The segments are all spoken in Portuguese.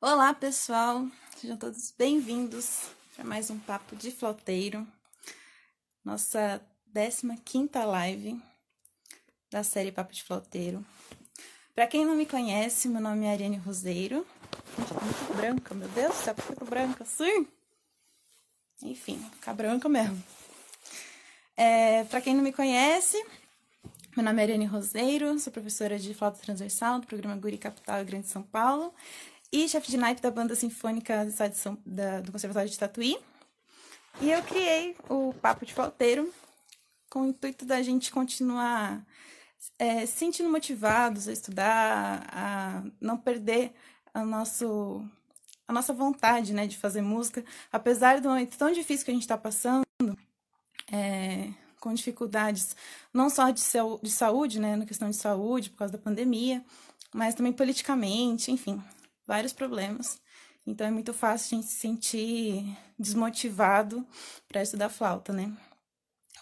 Olá, pessoal. Sejam todos bem-vindos para mais um papo de flauteiro. Nossa 15 live da série Papo de Flauteiro. Para quem não me conhece, meu nome é Ariane Roseiro. Gente, tô muito branca, meu Deus eu tô branca assim? Enfim, ficar branca mesmo. É, para quem não me conhece, meu nome é Ariane Roseiro, sou professora de flauta transversal do programa Guri Capital Grande São Paulo e chefe de naipe da banda sinfônica do, Conservatório de Tatuí. E eu criei o Papo de Flauteiro com o intuito da gente continuar é, se sentindo motivados a estudar, a não perder a, nosso, a nossa vontade né, de fazer música, apesar do momento tão difícil que a gente está passando, é, com dificuldades não só de, de saúde, né, na questão de saúde, por causa da pandemia, mas também politicamente, enfim, vários problemas. Então é muito fácil a gente se sentir desmotivado para estudar flauta, né?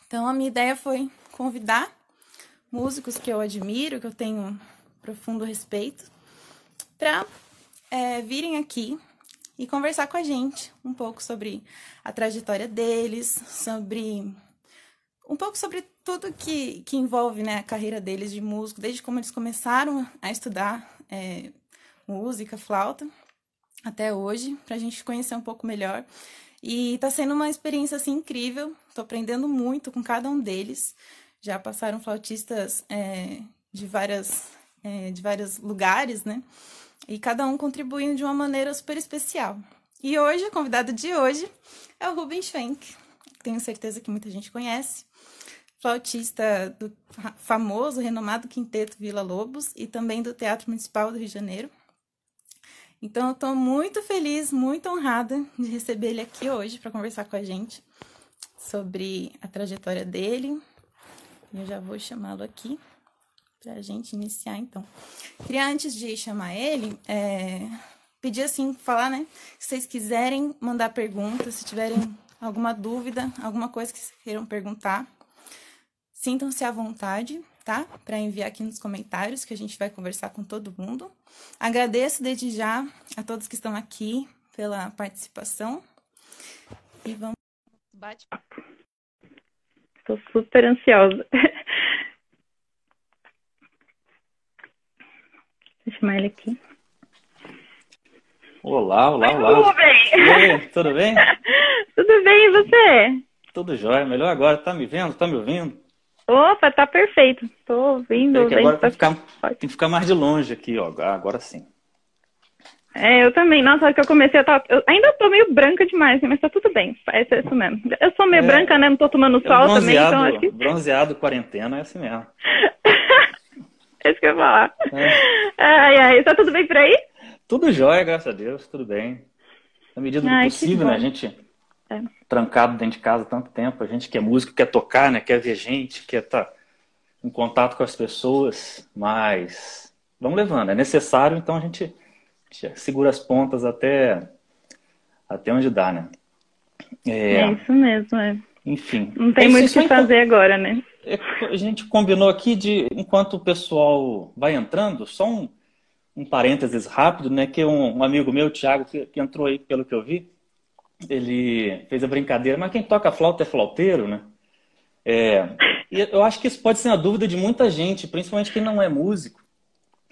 Então a minha ideia foi convidar músicos que eu admiro, que eu tenho profundo respeito, para é, virem aqui e conversar com a gente um pouco sobre a trajetória deles, sobre um pouco sobre tudo que, que envolve né, a carreira deles de músico, desde como eles começaram a estudar é, música, flauta, até hoje, para a gente conhecer um pouco melhor. E está sendo uma experiência assim incrível. Estou aprendendo muito com cada um deles. Já passaram flautistas é, de várias é, de vários lugares, né? E cada um contribuindo de uma maneira super especial. E hoje, o convidado de hoje é o Rubens Schwenk. Tenho certeza que muita gente conhece. Flautista do famoso, renomado Quinteto Vila Lobos e também do Teatro Municipal do Rio de Janeiro. Então, eu estou muito feliz, muito honrada de receber ele aqui hoje para conversar com a gente sobre a trajetória dele. Eu já vou chamá-lo aqui para a gente iniciar, então. Queria, antes de chamar ele, é, pedir assim, falar, né? Se vocês quiserem mandar perguntas, se tiverem alguma dúvida, alguma coisa que queiram perguntar, sintam-se à vontade tá? Para enviar aqui nos comentários que a gente vai conversar com todo mundo. Agradeço desde já a todos que estão aqui pela participação. E vamos bate Estou super ansiosa. Deixa eu chamar ele aqui. Olá, olá, Oi, olá. Rubem. tudo bem? tudo bem, e você? Tudo jóia. Melhor agora. Tá me vendo? Tá me ouvindo? Opa, tá perfeito. Tô ouvindo. É agora tem que, ficar, tem que ficar mais de longe aqui, ó. Agora sim. É, eu também. Nossa, que eu comecei a estar. Eu ainda tô meio branca demais, mas tá tudo bem. É isso mesmo. Eu sou meio é, branca, né? Não tô tomando é sol também, então acho que. Bronzeado, quarentena, é assim mesmo. é isso que eu ia falar. É. Ai, ai. Tá tudo bem por aí? Tudo jóia, graças a Deus, tudo bem. Na medida do ai, possível, né? A gente é. trancado dentro de casa tanto tempo. A gente quer música, quer tocar, né? Quer ver gente, quer estar tá em contato com as pessoas, mas vamos levando. É necessário, então a gente, segura as pontas até, até onde dá, né? É, é isso mesmo, é. Enfim. Não tem é muito o que fazer agora, né? É, a gente combinou aqui de, enquanto o pessoal vai entrando, só um, um parênteses rápido, né? Que um, um amigo meu, Thiago, que, que entrou aí, pelo que eu vi, ele fez a brincadeira, mas quem toca flauta é flauteiro, né? É, eu acho que isso pode ser uma dúvida de muita gente, principalmente quem não é músico,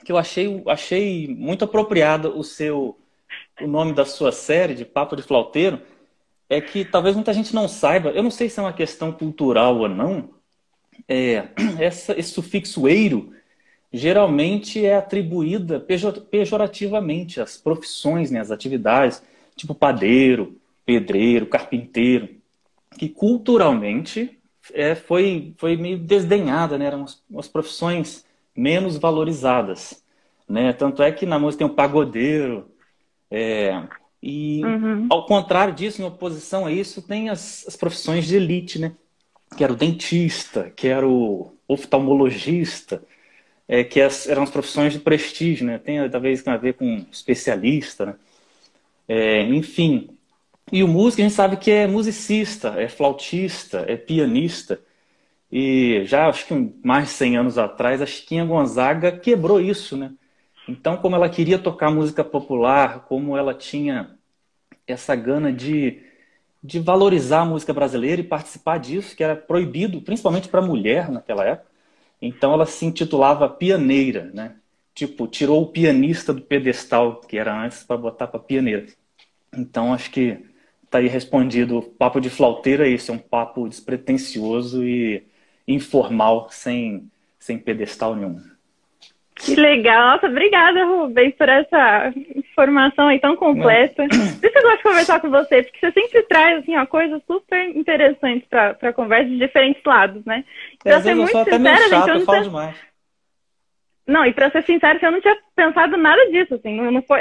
que eu achei, achei muito apropriado o seu o nome da sua série de Papo de Flauteiro, é que talvez muita gente não saiba, eu não sei se é uma questão cultural ou não, é, essa, esse sufixo eiro geralmente é atribuída pejorativamente às profissões, né, às atividades, tipo padeiro, pedreiro, carpinteiro, que culturalmente é, foi, foi meio desdenhada, né? eram umas, umas profissões menos valorizadas. Né? Tanto é que na música tem o pagodeiro, é, e uhum. ao contrário disso, em oposição a isso, tem as, as profissões de elite, né? que era o dentista, que era o oftalmologista, é, que as, eram as profissões de prestígio, né? tem talvez a ver com especialista, né? É, enfim, e o músico a gente sabe que é musicista, é flautista, é pianista. E já acho que mais de 100 anos atrás, a Chiquinha Gonzaga quebrou isso, né? Então, como ela queria tocar música popular, como ela tinha essa gana de, de valorizar a música brasileira e participar disso, que era proibido, principalmente para mulher naquela época. Então, ela se intitulava Pianeira, né? Tipo, tirou o pianista do pedestal, que era antes, para botar para pianeira. Então, acho que tá aí respondido. O papo de flauteira é isso, é um papo despretensioso e informal, sem, sem pedestal nenhum. Que legal. Nossa, obrigada, Rubens, por essa informação aí tão completa. Por isso eu gosto de conversar com você, porque você sempre traz assim, ó, coisas super interessantes para a conversa de diferentes lados, né? Pra ser muito sincera, chato, gente, eu não falo demais. Não, e para ser sincero, eu não tinha pensado nada disso, assim, não, não foi.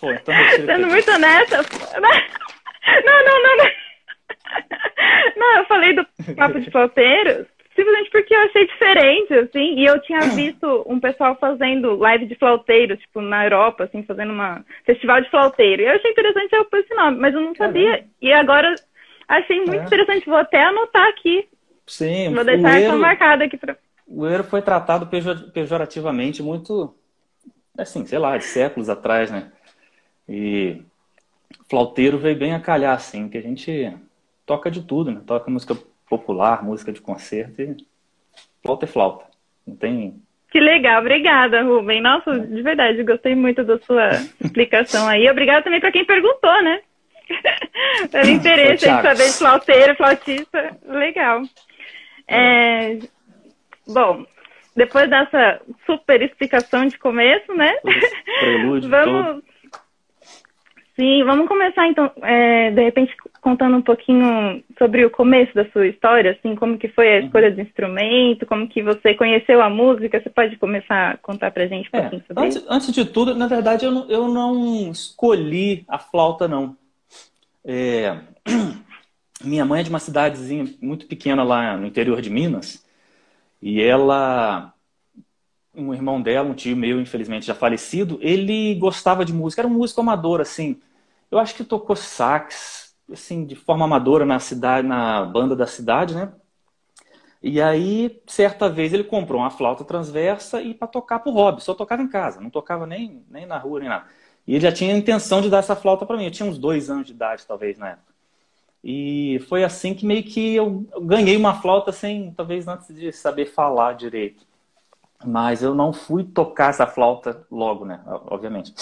Pô, então Sendo muito honesta. Não, não, não, não. Não, eu falei do papo de flauteiros simplesmente porque eu achei diferente, assim, e eu tinha visto um pessoal fazendo live de flauteiros, tipo, na Europa, assim, fazendo uma festival de flauteiro. E eu achei interessante eu pôr esse nome, mas eu não sabia. É. E agora achei muito é. interessante, vou até anotar aqui. Sim, vou deixar essa marcada aqui para O euro foi tratado pejorativamente muito, assim, sei lá, de séculos atrás, né? E flauteiro veio bem a calhar, assim, que a gente toca de tudo, né? Toca música popular, música de concerto e flauta e flauta. Não tem. Que legal, obrigada, Rubem. Nossa, de verdade, gostei muito da sua explicação aí. Obrigada também para quem perguntou, né? Pelo interesse em saber de flauteiro, flautista. Legal. É... Bom, depois dessa super explicação de começo, né? Prelúdio Vamos. Todo. Sim, vamos começar então, é, de repente, contando um pouquinho sobre o começo da sua história, assim, como que foi a uhum. escolha do instrumento, como que você conheceu a música, você pode começar a contar pra gente um é, pouquinho sobre antes, isso? Antes de tudo, na verdade, eu não, eu não escolhi a flauta, não. É... Minha mãe é de uma cidadezinha muito pequena lá no interior de Minas, e ela um irmão dela, um tio meu, infelizmente já falecido, ele gostava de música, era um músico amador, assim. Eu acho que tocou sax, assim, de forma amadora na cidade, na banda da cidade, né? E aí, certa vez, ele comprou uma flauta transversa e para tocar pro hobby, só tocava em casa, não tocava nem, nem na rua, nem nada. E ele já tinha a intenção de dar essa flauta para mim. Eu tinha uns dois anos de idade, talvez, na época. E foi assim que meio que eu ganhei uma flauta sem, talvez, antes de saber falar direito mas eu não fui tocar essa flauta logo, né? Obviamente.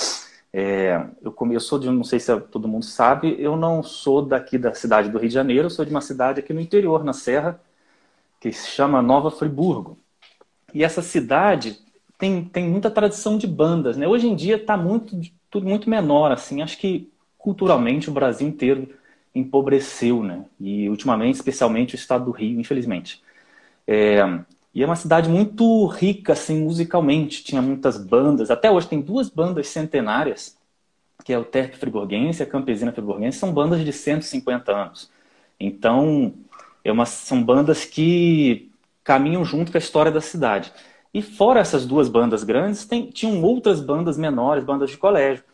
É, eu, eu sou de, não sei se todo mundo sabe, eu não sou daqui da cidade do Rio de Janeiro, eu sou de uma cidade aqui no interior, na Serra, que se chama Nova Friburgo. E essa cidade tem, tem muita tradição de bandas, né? Hoje em dia está muito, tudo muito menor, assim. Acho que culturalmente o Brasil inteiro empobreceu, né? E ultimamente, especialmente o estado do Rio, infelizmente. É, e é uma cidade muito rica, assim, musicalmente. Tinha muitas bandas. Até hoje tem duas bandas centenárias, que é o Terp Friburguense e a Campesina Friburguense. São bandas de 150 anos. Então, é uma, são bandas que caminham junto com a história da cidade. E fora essas duas bandas grandes, tem, tinham outras bandas menores, bandas de colégio,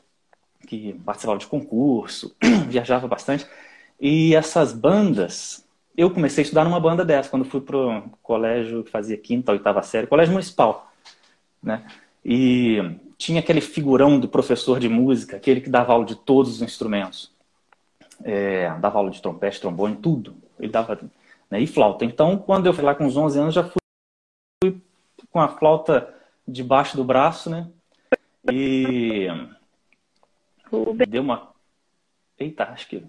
que participavam de concurso, viajavam bastante. E essas bandas eu comecei a estudar numa banda dessa, quando fui pro colégio que fazia quinta, oitava série, colégio municipal, né? E tinha aquele figurão do professor de música, aquele que dava aula de todos os instrumentos. É, dava aula de trompete, trombone, tudo. Ele dava, né? E flauta. Então, quando eu fui lá com uns 11 anos, já fui com a flauta debaixo do braço, né? E deu uma Eita, acho que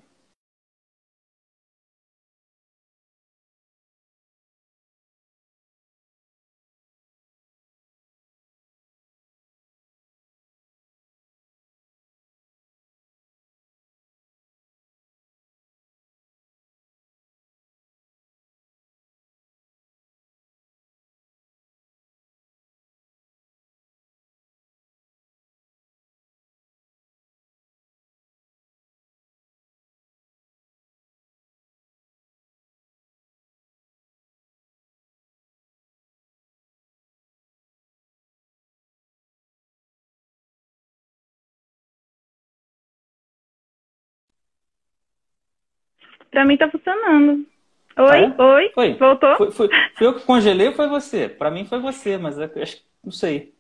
Pra mim tá funcionando. Oi, ah, é? oi, foi. voltou? Foi, foi, foi, eu que congelei ou foi você? Pra mim foi você, mas acho que não sei.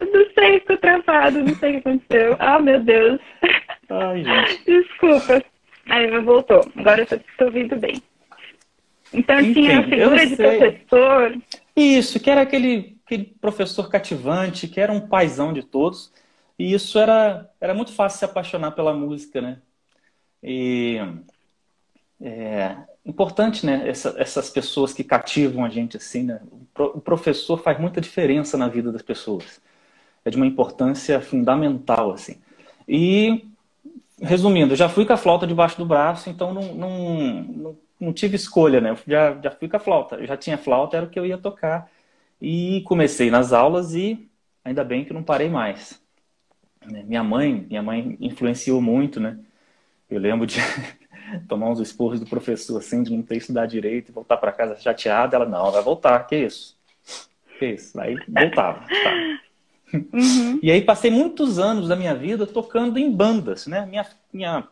Não sei, ficou travado, não sei o que aconteceu. Ah, meu Deus. Ai, gente. Desculpa. Aí, mas voltou. Agora eu estou ouvindo bem. Então Enfim, tinha a figura de professor. Isso, que era aquele, aquele professor cativante, que era um paizão de todos. E isso era, era muito fácil se apaixonar pela música, né? E é importante, né? Essa, essas pessoas que cativam a gente assim, né? O, pro- o professor faz muita diferença na vida das pessoas. É de uma importância fundamental, assim. E, resumindo, eu já fui com a flauta debaixo do braço, então não, não, não, não tive escolha, né? Eu já, já fui com a flauta. Eu já tinha flauta, era o que eu ia tocar. E comecei nas aulas e ainda bem que não parei mais. né? Minha mãe, minha mãe influenciou muito, né? Eu lembro de tomar uns esporros do professor assim, de não ter estudado direito e voltar para casa chateada. Ela, não, vai voltar, que isso? Que isso? Aí voltava. Tá. Uhum. E aí passei muitos anos da minha vida tocando em bandas, né? Minha, minha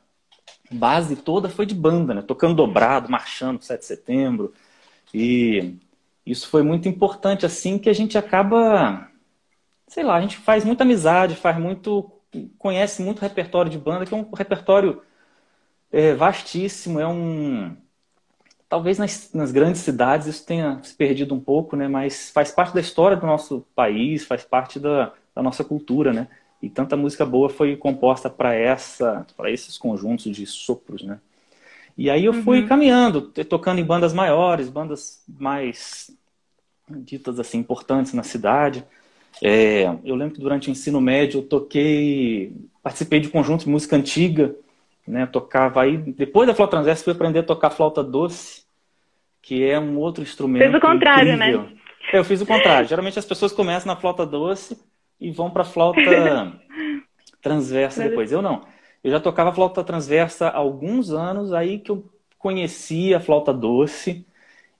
base toda foi de banda, né? Tocando dobrado, marchando 7 de setembro. E isso foi muito importante, assim, que a gente acaba, sei lá, a gente faz muita amizade, faz muito, conhece muito repertório de banda, que é um repertório é, vastíssimo, é um... Talvez nas, nas grandes cidades isso tenha se perdido um pouco, né? Mas faz parte da história do nosso país, faz parte da, da nossa cultura, né? E tanta música boa foi composta para essa, para esses conjuntos de sopros, né? E aí eu fui Uhum. caminhando, tocando em bandas maiores, bandas mais ditas assim importantes na cidade. É, eu lembro que durante o ensino médio eu toquei, participei de conjuntos de música antiga, né? Tocava aí depois da flauta transversa fui aprender a tocar flauta doce, que é um outro instrumento Fez o contrário, né? incrível. É, Eu fiz o contrário. Geralmente as pessoas começam na flauta doce e vão para flauta transversa depois. Eu não. Eu já tocava flauta transversa há alguns anos, aí que eu conheci a flauta doce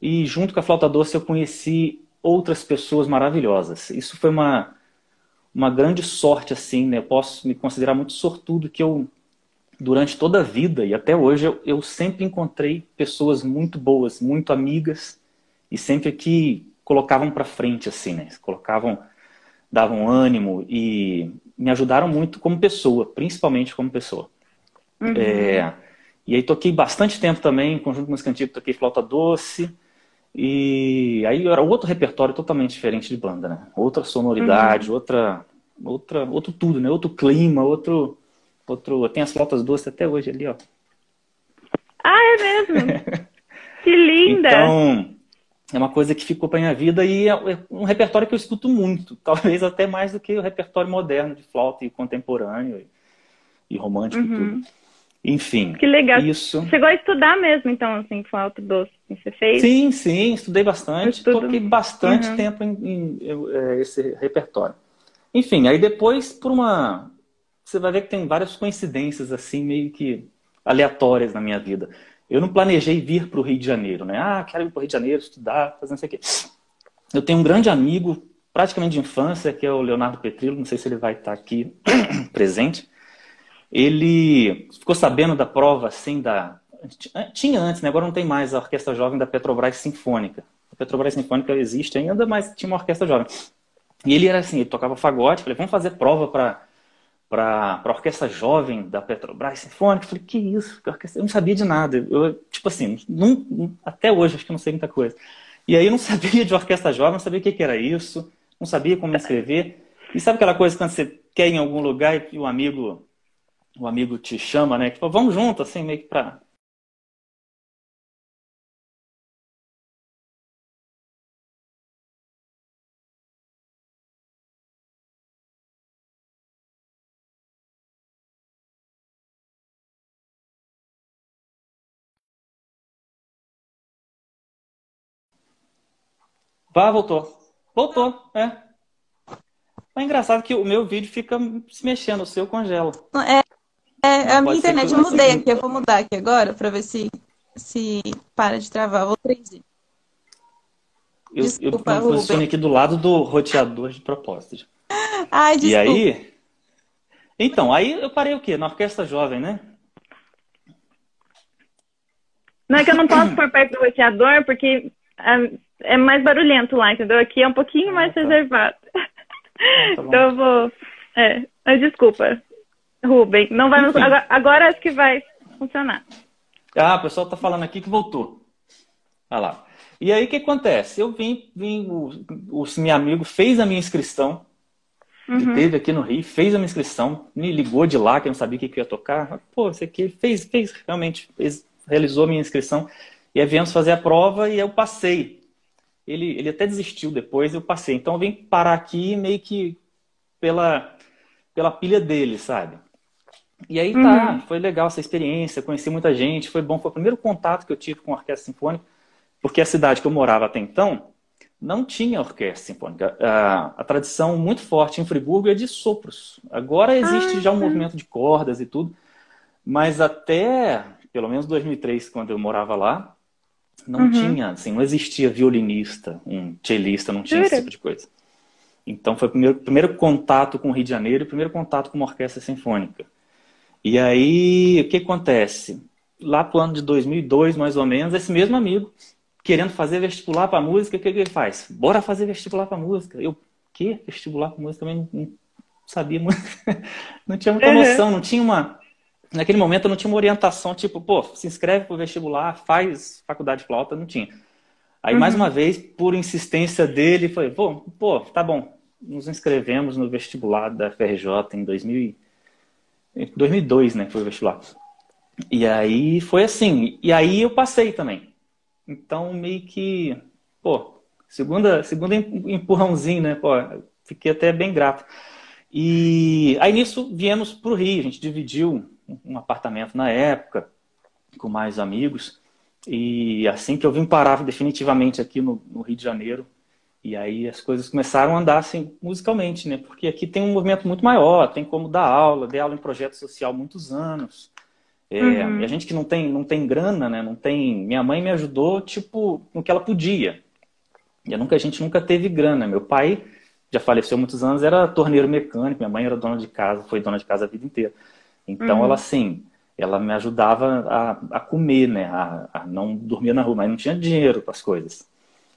e junto com a flauta doce eu conheci outras pessoas maravilhosas. Isso foi uma uma grande sorte assim, né? Eu posso me considerar muito sortudo que eu durante toda a vida e até hoje eu, eu sempre encontrei pessoas muito boas, muito amigas e sempre que colocavam para frente assim, né? Colocavam davam ânimo e me ajudaram muito como pessoa, principalmente como pessoa. Uhum. É, e aí toquei bastante tempo também, conjunto de música antiga, toquei flauta doce. E aí era outro repertório totalmente diferente de banda, né? Outra sonoridade, outra, outra, outro tudo, né? Outro clima, outro, outro. Tem as flautas doces até hoje ali, ó. Ah, é mesmo? que linda! Então, é uma coisa que ficou para minha vida e é um repertório que eu escuto muito, talvez até mais do que o repertório moderno de flauta e contemporâneo e, e romântico e Uhum. tudo. Enfim, Que legal. isso. Chegou a estudar mesmo, então, assim, flauta doce. Você fez? Sim, sim, estudei bastante, Estudo. toquei bastante Uhum. tempo em, em, eu, é, esse repertório. Enfim, aí depois, por uma. Você vai ver que tem várias coincidências, assim, meio que aleatórias na minha vida. Eu não planejei vir para o Rio de Janeiro, né? Ah, quero ir para o Rio de Janeiro, estudar, fazer não sei o quê. Eu tenho um grande amigo, praticamente de infância, que é o Leonardo Petrillo, não sei se ele vai estar aqui presente. Ele ficou sabendo da prova, assim, da. Tinha antes, né? Agora não tem mais a Orquestra Jovem da Petrobras Sinfônica. A Petrobras Sinfônica existe ainda, mas tinha uma orquestra jovem. E ele era assim, ele tocava fagote. Falei, vamos fazer prova para para a orquestra jovem da Petrobras Sinfônica. Falei, que isso? Eu não sabia de nada. Eu, tipo assim, não, até hoje acho que não sei muita coisa. E aí eu não sabia de orquestra jovem, não sabia o que, que era isso, não sabia como escrever. E sabe aquela coisa quando você quer ir em algum lugar e o amigo, o amigo te chama, né? Tipo, vamos junto, assim, meio que pra. Vá, voltou. Voltou, é. É engraçado que o meu vídeo fica se mexendo, o seu congela. É, é a minha internet, eu mudei aqui, eu vou mudar aqui agora pra ver se, se para de travar. Vou 3G. Eu, Desculpa, eu me posicionei aqui do lado do roteador de propósito. Ai, E desculpa. aí. Então, aí eu parei o quê? Na orquestra jovem, né? Não é que eu não posso pôr perto do roteador, porque ah, é mais barulhento lá, entendeu? Aqui é um pouquinho mais tá. reservado. tá então eu vou. É, mas desculpa, Rubem. Não vai. Agora, agora acho que vai funcionar. Ah, o pessoal tá falando aqui que voltou. Olha lá. E aí o que acontece? Eu vim, vim o, o meu amigo fez a minha inscrição. Uhum. Ele teve aqui no Rio, fez a minha inscrição, me ligou de lá, que eu não sabia o que, que ia tocar. Pô, você aqui fez, fez, realmente, fez, realizou a minha inscrição. E aí viemos fazer a prova e eu passei. Ele, ele até desistiu depois, eu passei. Então eu vim parar aqui meio que pela, pela pilha dele, sabe? E aí tá, uhum. foi legal essa experiência, conheci muita gente, foi bom, foi o primeiro contato que eu tive com a orquestra sinfônica, porque a cidade que eu morava até então não tinha orquestra sinfônica. A, a tradição muito forte em Friburgo é de sopros. Agora existe ah, já um sim. movimento de cordas e tudo, mas até pelo menos 2003, quando eu morava lá, não uhum. tinha, assim, não existia violinista, um cellista, não tinha esse tipo de coisa. Então foi o primeiro, primeiro contato com o Rio de Janeiro, primeiro contato com uma orquestra sinfônica. E aí, o que acontece? Lá pro ano de 2002, mais ou menos, esse mesmo amigo, querendo fazer vestibular para música, o que, que ele faz? Bora fazer vestibular para música. Eu, que? Vestibular para música? Também não, sabia muito. não tinha muita noção, uhum. não tinha uma. Naquele momento eu não tinha uma orientação, tipo, pô, se inscreve pro vestibular, faz faculdade de flauta, não tinha. Aí, uhum. mais uma vez, por insistência dele, falei, pô, pô, tá bom, nos inscrevemos no vestibular da FRJ em 2000 2002, né, foi o vestibular. E aí foi assim, e aí eu passei também. Então meio que, pô, segunda, segunda empurrãozinho, né, pô, fiquei até bem grato. E aí nisso viemos para o Rio, a gente dividiu um apartamento na época com mais amigos. E assim que eu vim parar definitivamente aqui no, no Rio de Janeiro, e aí as coisas começaram a andar assim musicalmente, né? Porque aqui tem um movimento muito maior, tem como dar aula, dei aula em projeto social muitos anos. É, uhum. E a gente que não tem, não tem grana, né? Não tem. Minha mãe me ajudou, tipo, no que ela podia. E nunca, a gente nunca teve grana. Meu pai já faleceu há muitos anos, era torneiro mecânico, minha mãe era dona de casa, foi dona de casa a vida inteira. Então uhum. ela assim, ela me ajudava a, a comer, né? A, a, não dormir na rua, mas não tinha dinheiro para as coisas.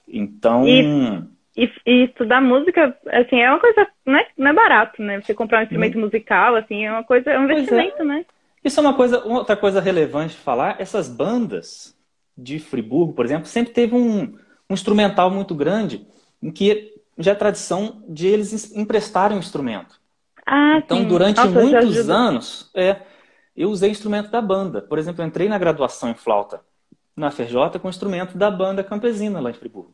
Então. E, e, e, estudar música, assim, é uma coisa, não é, não é barato, né? Você comprar um instrumento hum. musical, assim, é uma coisa, é um é. investimento, é. né? Isso é uma coisa, outra coisa relevante de falar, essas bandas de Friburgo, por exemplo, sempre teve um, um instrumental muito grande em que já é tradição de eles emprestarem um instrumento. Ah, então, sim. durante Nossa, muitos anos, é, eu usei instrumento da banda. Por exemplo, eu entrei na graduação em flauta na FJ com instrumento da banda campesina lá em Friburgo.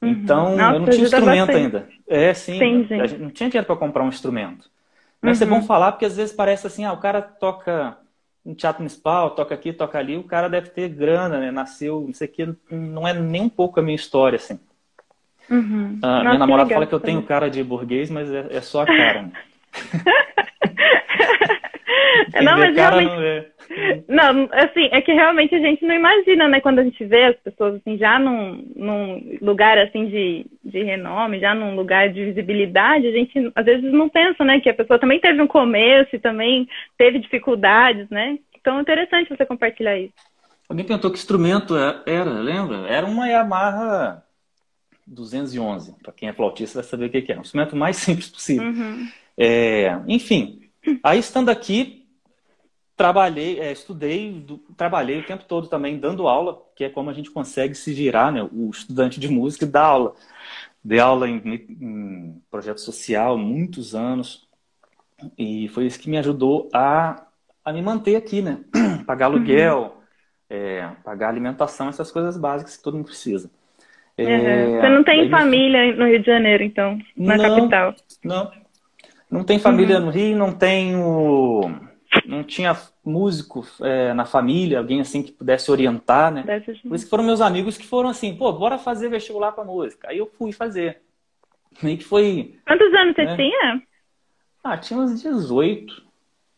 Uhum. Então, Nossa, eu não tinha instrumento bastante. ainda. É, sim. sim, sim. não tinha dinheiro para comprar um instrumento. Mas uhum. é bom falar porque às vezes parece assim, ah, o cara toca no teatro municipal, toca aqui, toca ali, o cara deve ter grana, né? Nasceu, não sei o que, não é nem um pouco a minha história, assim. Uhum. Ah, minha namorada fala que eu tenho cara de burguês, mas é, é só a cara. Né? não, mas realmente. Não, é. não, assim, é que realmente a gente não imagina, né? Quando a gente vê as pessoas assim, já num, num lugar assim de, de renome, já num lugar de visibilidade, a gente às vezes não pensa, né? Que a pessoa também teve um começo e também teve dificuldades, né? Então é interessante você compartilhar isso. Alguém perguntou que instrumento é, era, lembra? Era uma Yamaha 211. Para quem é flautista vai saber o que é. Um instrumento mais simples possível. Uhum. É, enfim, aí estando aqui, trabalhei, é, estudei, do, trabalhei o tempo todo também dando aula, que é como a gente consegue se girar, né? O estudante de música dá aula. Dei aula em, em projeto social muitos anos e foi isso que me ajudou a, a me manter aqui, né? pagar aluguel, uhum. é, pagar alimentação, essas coisas básicas que todo mundo precisa. É, Você não tem família no Rio de Janeiro, então, na não, capital? Não, não tem família uhum. no Rio, não tenho não tinha músico é, na família, alguém assim que pudesse orientar, né? Por isso que foram meus amigos que foram assim, pô, bora fazer vestibular para música. Aí eu fui fazer. Meio que foi. Quantos anos né? você tinha? Ah, tinha uns 18.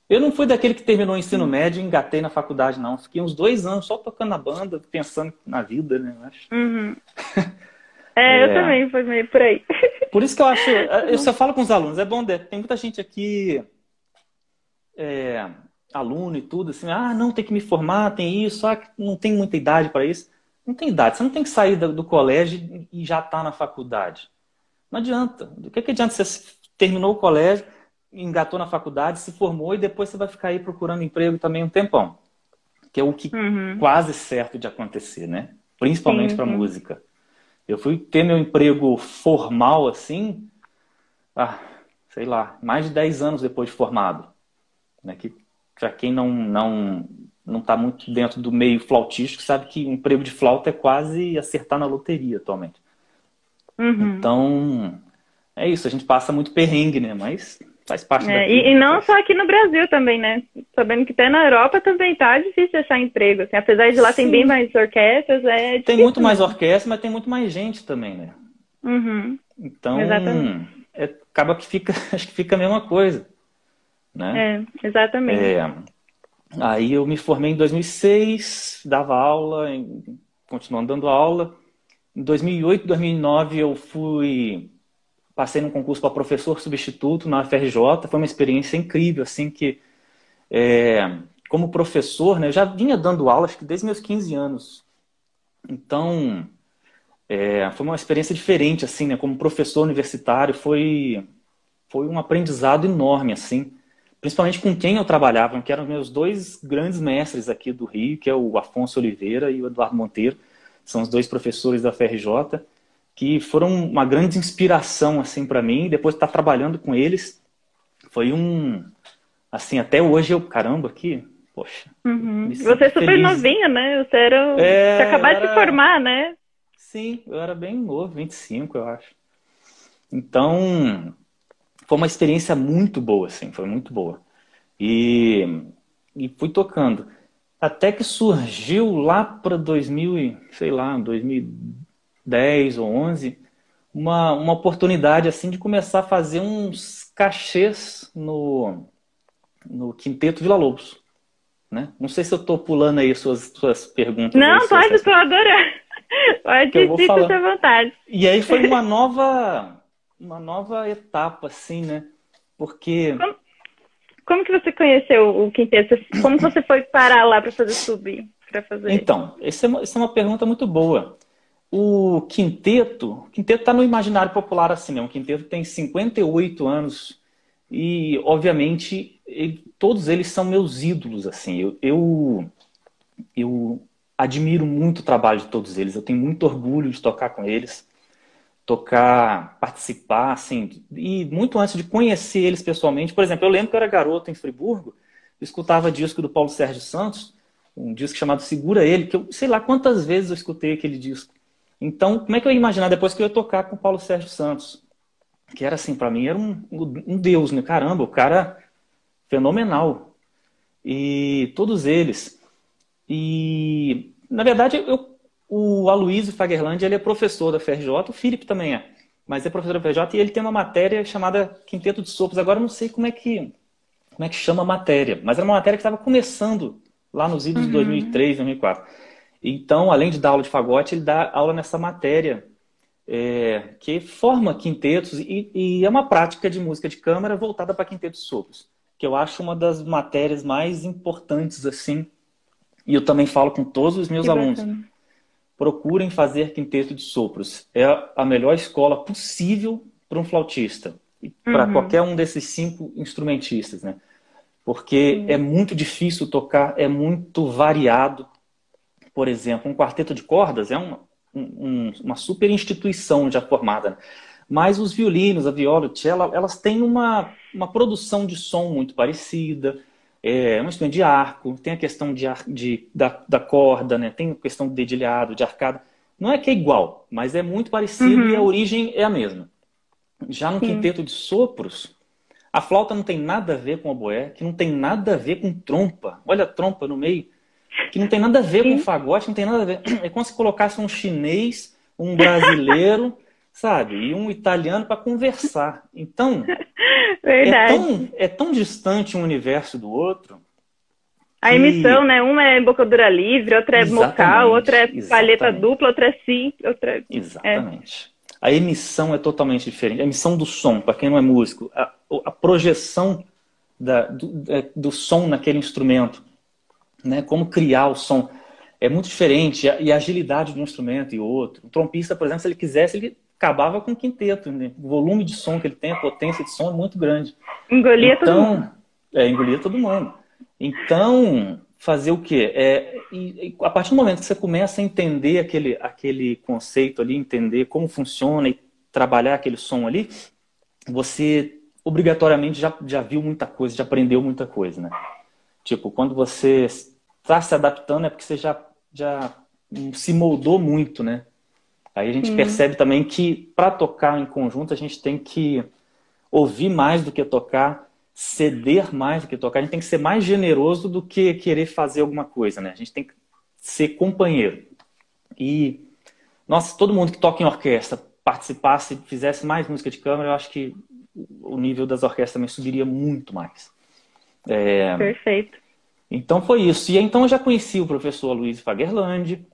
Eu não fui daquele que terminou o ensino médio e engatei na faculdade, não. Fiquei uns dois anos só tocando na banda, pensando na vida, né? Eu acho. Uhum. É, é, eu também, foi meio por aí. Por isso que eu acho. Eu só falo com os alunos, é bom, tem muita gente aqui é, aluno e tudo, assim, ah, não, tem que me formar, tem isso, ah, não tem muita idade para isso. Não tem idade, você não tem que sair do, do colégio e já estar tá na faculdade. Não adianta. Do que, que adianta você terminou o colégio, engatou na faculdade, se formou e depois você vai ficar aí procurando emprego também um tempão. Que é o que uhum. quase certo de acontecer, né? Principalmente para música. Eu fui ter meu emprego formal assim, ah, sei lá, mais de 10 anos depois de formado. Né? Que para quem não não não está muito dentro do meio flautístico, sabe que um emprego de flauta é quase acertar na loteria atualmente. Uhum. Então, é isso, a gente passa muito perrengue, né? Mas faz parte é. E, e não só aqui no Brasil também, né? Sabendo que até na Europa também tá difícil achar emprego. Assim, apesar de lá Sim. tem bem mais orquestras, é difícil, Tem muito mais orquestra, mas tem muito mais gente também, né? Uhum. Então, é, acaba que fica, acho que fica a mesma coisa. Né? É, exatamente. É, aí eu me formei em 2006, dava aula, em, continuando dando aula. Em 2008, 2009 eu fui passei num concurso para professor substituto na UFRJ, foi uma experiência incrível, assim que é, como professor, né, eu já vinha dando aula acho que desde meus 15 anos. Então, é, foi uma experiência diferente assim, né, como professor universitário, foi foi um aprendizado enorme assim. Principalmente com quem eu trabalhava, que eram meus dois grandes mestres aqui do Rio, que é o Afonso Oliveira e o Eduardo Monteiro, são os dois professores da FRJ, que foram uma grande inspiração assim para mim. Depois de estar trabalhando com eles, foi um assim até hoje eu caramba aqui, poxa. Uhum. Você é super feliz. novinho, né? Você era, é, você acabou era... de se formar, né? Sim, eu era bem novo, 25, eu acho. Então, foi uma experiência muito boa, assim, foi muito boa. E, e fui tocando. Até que surgiu lá para 2000, sei lá, 2010 ou 11, uma, uma oportunidade assim de começar a fazer uns cachês no, no Quinteto Vila Lobos. Né? Não sei se eu estou pulando aí suas, suas perguntas. Não, aí, pode, estou adorando. Pode, sinta à vontade. E aí foi uma nova uma nova etapa, assim, né? Porque. Como, como que você conheceu o quinteto? Como você foi parar lá para fazer sub? Pra fazer... Então, essa é, uma, essa é uma pergunta muito boa. O quinteto, o quinteto está no imaginário popular assim, né? O quinteto tem 58 anos e, obviamente, ele, todos eles são meus ídolos, assim. Eu, eu, eu admiro muito o trabalho de todos eles. Eu tenho muito orgulho de tocar com eles tocar, participar, assim, e muito antes de conhecer eles pessoalmente. Por exemplo, eu lembro que eu era garoto em Friburgo, eu escutava disco do Paulo Sérgio Santos, um disco chamado Segura Ele, que eu sei lá quantas vezes eu escutei aquele disco. Então, como é que eu ia imaginar depois que eu ia tocar com o Paulo Sérgio Santos? Que era assim, para mim, era um, um deus, né? Caramba, o cara fenomenal. E todos eles. E, na verdade, eu o Aloysio Fagerland ele é professor da FRJ, o Felipe também é, mas é professor da FRJ e ele tem uma matéria chamada Quinteto de Sopros. Agora eu não sei como é que como é que chama a matéria, mas era uma matéria que estava começando lá nos idos uhum. de 2003, 2004. Então, além de dar aula de fagote, ele dá aula nessa matéria é, que forma quintetos e, e, é uma prática de música de câmara voltada para quintetos de sopros, que eu acho uma das matérias mais importantes assim. E eu também falo com todos os meus que alunos. Bacana procurem fazer quinteto de sopros. É a melhor escola possível para um flautista e para uhum. qualquer um desses cinco instrumentistas, né? Porque uhum. é muito difícil tocar, é muito variado. Por exemplo, um quarteto de cordas é uma, um, uma super instituição já formada. Né? Mas os violinos, a viola, o cello, elas têm uma, uma produção de som muito parecida é um instrumento de arco, tem a questão de, de da, da, corda, né? tem a questão do dedilhado, de arcada. Não é que é igual, mas é muito parecido uhum. e a origem é a mesma. Já no Sim. quinteto de sopros, a flauta não tem nada a ver com o oboé, que não tem nada a ver com trompa. Olha a trompa no meio, que não tem nada a ver Sim. com fagote, não tem nada a ver. É como se colocasse um chinês, um brasileiro, sabe, e um italiano para conversar. Então, Verdade. É tão, é tão distante um universo do outro. A emissão, né? Uma é embocadura livre, outra é mocal, outra é exatamente. palheta dupla, outra é sim, outra é... Exatamente. É. A emissão é totalmente diferente. A emissão do som, para quem não é músico, a, a projeção da, do, é, do, som naquele instrumento, né? Como criar o som é muito diferente e a agilidade de um instrumento e outro. O trompista, por exemplo, se ele quisesse, ele acabava com o quinteto. Né? O volume de som que ele tem, a potência de som é muito grande. Engolia então, todo mundo. É, engolia todo mundo. Então, fazer o quê? É, e, a partir do momento que você começa a entender aquele, aquele conceito ali, entender como funciona e trabalhar aquele som ali, você obrigatoriamente já, já viu muita coisa, já aprendeu muita coisa, né? Tipo, quando você está se adaptando é porque você já, já se moldou muito, né? Aí a gente percebe também que para tocar em conjunto a gente tem que ouvir mais do que tocar, ceder mais do que tocar, a gente tem que ser mais generoso do que querer fazer alguma coisa, né? A gente tem que ser companheiro. E, nossa, todo mundo que toca em orquestra participasse, fizesse mais música de câmara, eu acho que o nível das orquestras também subiria muito mais. É... Perfeito. Então foi isso. E então eu já conheci o professor Luiz Fagerland.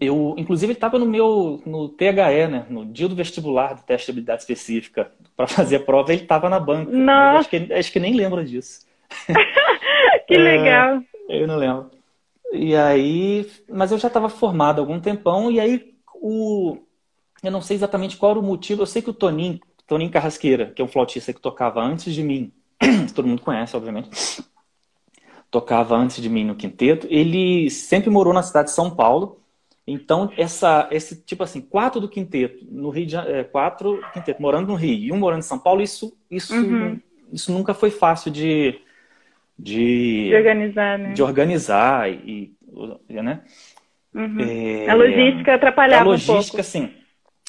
Eu, inclusive, ele estava no meu no THE, né? No dia do vestibular do teste de habilidade específica para fazer a prova, ele estava na banca. Nossa. Acho que, acho que nem lembra disso. que legal. É, eu não lembro. E aí, mas eu já estava formado há algum tempão e aí o eu não sei exatamente qual era o motivo. Eu sei que o Toninho, Toninho Carrasqueira, que é um flautista que tocava antes de mim, todo mundo conhece, obviamente, tocava antes de mim no quinteto. Ele sempre morou na cidade de São Paulo. Então, essa, esse tipo assim, quatro do quinteto, no Rio de é, quatro quinteto morando no Rio e um morando em São Paulo, isso, isso, uhum. isso nunca foi fácil de, de, de organizar, né? De organizar e, né? Uhum. É, a logística atrapalhava a logística, um pouco. sim.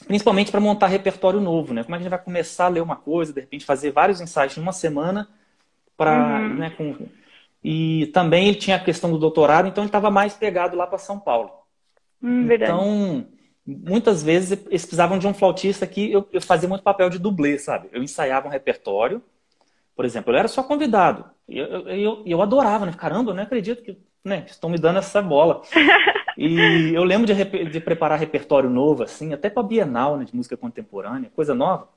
Principalmente para montar repertório novo, né? Como é que a gente vai começar a ler uma coisa, de repente fazer vários ensaios em uma semana para, uhum. né, com... E também ele tinha a questão do doutorado, então ele estava mais pegado lá para São Paulo. Hum, então, muitas vezes eles precisavam de um flautista que eu, eu, fazia muito papel de dublê, sabe? Eu ensaiava um repertório, por exemplo, eu era só convidado. E eu, eu, eu, eu adorava, né? Caramba, eu não acredito que né, estão me dando essa bola. E eu lembro de, de preparar repertório novo, assim, até para Bienal né, de música contemporânea, coisa nova.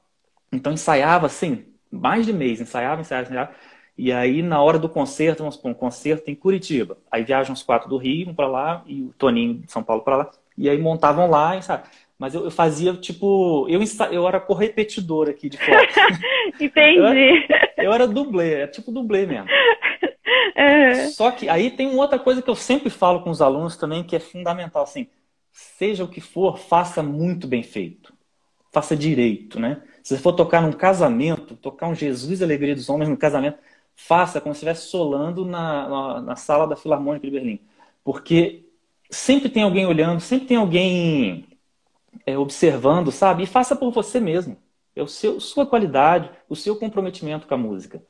Então ensaiava, assim, mais de mês, ensaiava, ensaiava, ensaiava. E aí, na hora do concerto, vamos supor, um concerto em Curitiba. Aí viajam os quatro do Rio, um para lá, e o Toninho de São Paulo para lá. E aí montavam lá, ensaiavam. Mas eu, eu, fazia, tipo, eu, eu era correpetidor aqui de fora. Entendi. Eu era, eu era dublê, é tipo dublê mesmo. Uhum. Só que aí tem uma outra coisa que eu sempre falo com os alunos também, que é fundamental, assim, seja o que for, faça muito bem feito. Faça direito, né? Se você for tocar num casamento, tocar um Jesus Alegria dos Homens no casamento, faça como se estivesse solando na, na, na sala da Filarmônica de Berlim. Porque sempre tem alguém olhando, sempre tem alguém é, observando, sabe? E faça por você mesmo. É o seu, sua qualidade, o seu comprometimento com a música.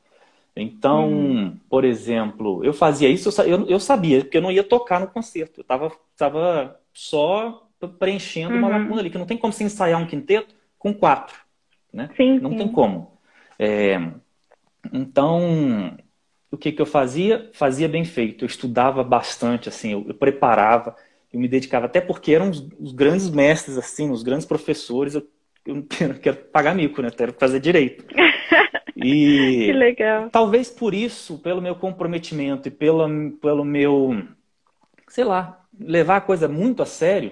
Então, hum. por exemplo, eu fazia isso, eu, eu sabia, porque eu não ia tocar no concerto. Eu estava tava só preenchendo uhum. uma lacuna ali, que não tem como se ensaiar um quinteto com quatro. Né? Sim, não sim. tem como. É, então, o que, que eu fazia? Fazia bem feito. Eu estudava bastante, assim, eu, eu preparava, eu me dedicava, até porque eram os, os, grandes mestres, assim, os grandes professores, eu, eu não quero pagar mico, né? Eu quero fazer direito. E que legal. Talvez por isso, pelo meu comprometimento e pelo, pelo meu, sei lá, levar a coisa muito a sério,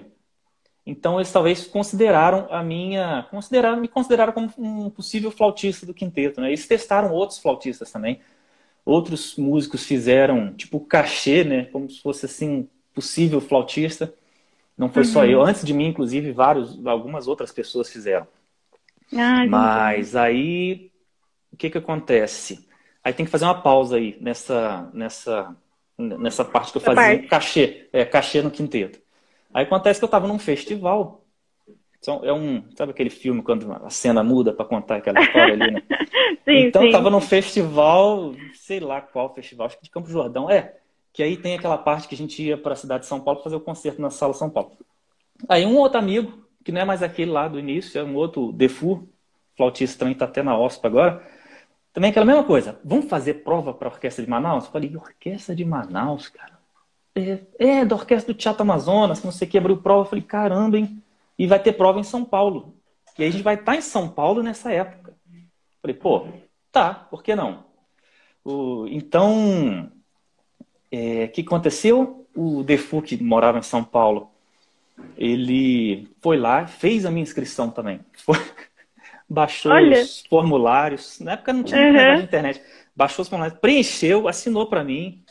então eles talvez consideraram a minha, consideraram, me consideraram como um possível flautista do quinteto, né? Eles testaram outros flautistas também. Outros músicos fizeram tipo cachê, né, como se fosse assim possível flautista. Não foi uhum. só eu, antes de mim inclusive vários algumas outras pessoas fizeram. Ah, Mas aí o que que acontece? Aí tem que fazer uma pausa aí nessa, nessa, nessa parte que eu fazia parte. cachê, é, cachê no quinteto. Aí acontece que eu estava num festival. É um, sabe aquele filme quando a cena muda para contar aquela história ali, né? sim, então sim. eu tava num festival, sei lá qual festival, acho que de Campo Jordão. É, que aí tem aquela parte que a gente ia para a cidade de São Paulo fazer o concerto na Sala São Paulo. Aí um outro amigo, que não é mais aquele lá do início, é um outro Defu, flautista também está até na OSPA agora, também aquela mesma coisa. Vamos fazer prova para a Orquestra de Manaus? Eu falei, Orquestra de Manaus, cara? É, é, da Orquestra do Teatro Amazonas, não sei o que, abriu prova. Eu falei, caramba, hein? E vai ter prova em São Paulo. E aí a gente vai estar tá em São Paulo nessa época. Eu falei, pô, tá, por que não? O, então, o é, que aconteceu? O Defu, que morava em São Paulo, ele foi lá, fez a minha inscrição também. Foi, baixou Olha. os formulários. Na época não tinha uhum. internet. Baixou os formulários, preencheu, assinou para mim.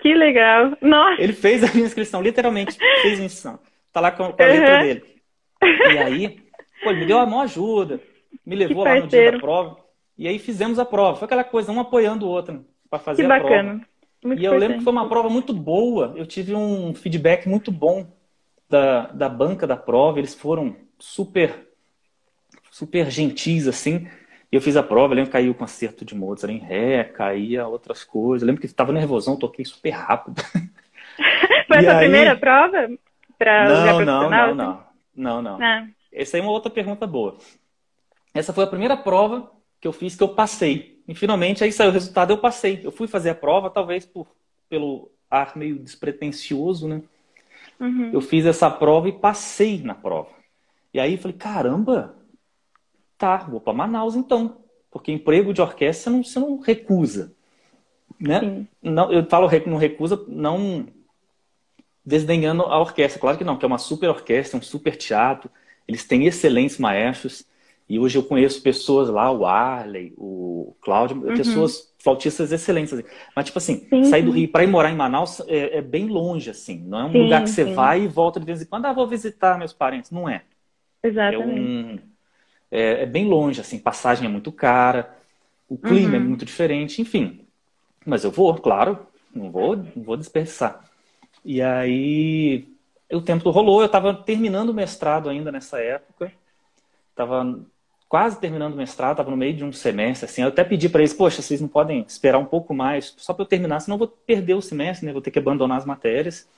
Que legal. Nossa. Ele fez a minha inscrição, literalmente, fez a inscrição. Tá lá com, com a uhum. letra dele. E aí, pô, ele me deu a maior ajuda, me levou lá no dia da prova. E aí fizemos a prova. Foi aquela coisa, um apoiando o outro para fazer que a bacana. prova. Muito e eu lembro que foi uma prova muito boa. Eu tive um feedback muito bom da, da banca da prova. Eles foram super, super gentis, assim. E eu fiz a prova, eu lembro que caiu o concerto de Mozart em Ré, caía outras coisas. Eu lembro que estava nervosão, toquei super rápido. Foi a sua aí... primeira prova? Pra não, não, não, assim? não, não, não. Ah. Essa aí é uma outra pergunta boa. Essa foi a primeira prova que eu fiz que eu passei. E finalmente aí saiu o resultado, eu passei. Eu fui fazer a prova, talvez por, pelo ar meio despretensioso, né? Uhum. Eu fiz essa prova e passei na prova. E aí falei, caramba, tá, vou para Manaus então. Porque emprego de orquestra você não, você não recusa. Né? Não, eu falo não recusa, não desdenhando a orquestra. Claro que não, que é uma super orquestra, um super teatro. Eles têm excelentes maestros. E hoje eu conheço pessoas lá, o Arley, o Cláudio, uhum. pessoas flautistas excelentes. Assim. Mas, tipo assim, sim, sair do Rio para ir morar em Manaus é, é, bem longe, assim. Não é um sim, lugar que você sim. vai e volta de vez em quando. Ah, vou visitar meus parentes. Não é. Exatamente. É, um, é, é bem longe, assim. Passagem é muito cara. O clima é uhum. é muito diferente. Enfim. Mas eu vou, claro. Não vou, não vou desperdiçar. E aí, o tempo rolou. Eu estava terminando o mestrado ainda nessa época. Estava quase terminando o mestrado, estava no meio de um semestre, assim, eu até pedi para eles, poxa, vocês não podem esperar um pouco mais, só para eu terminar, senão eu vou perder o semestre, né? Vou ter que abandonar as matérias,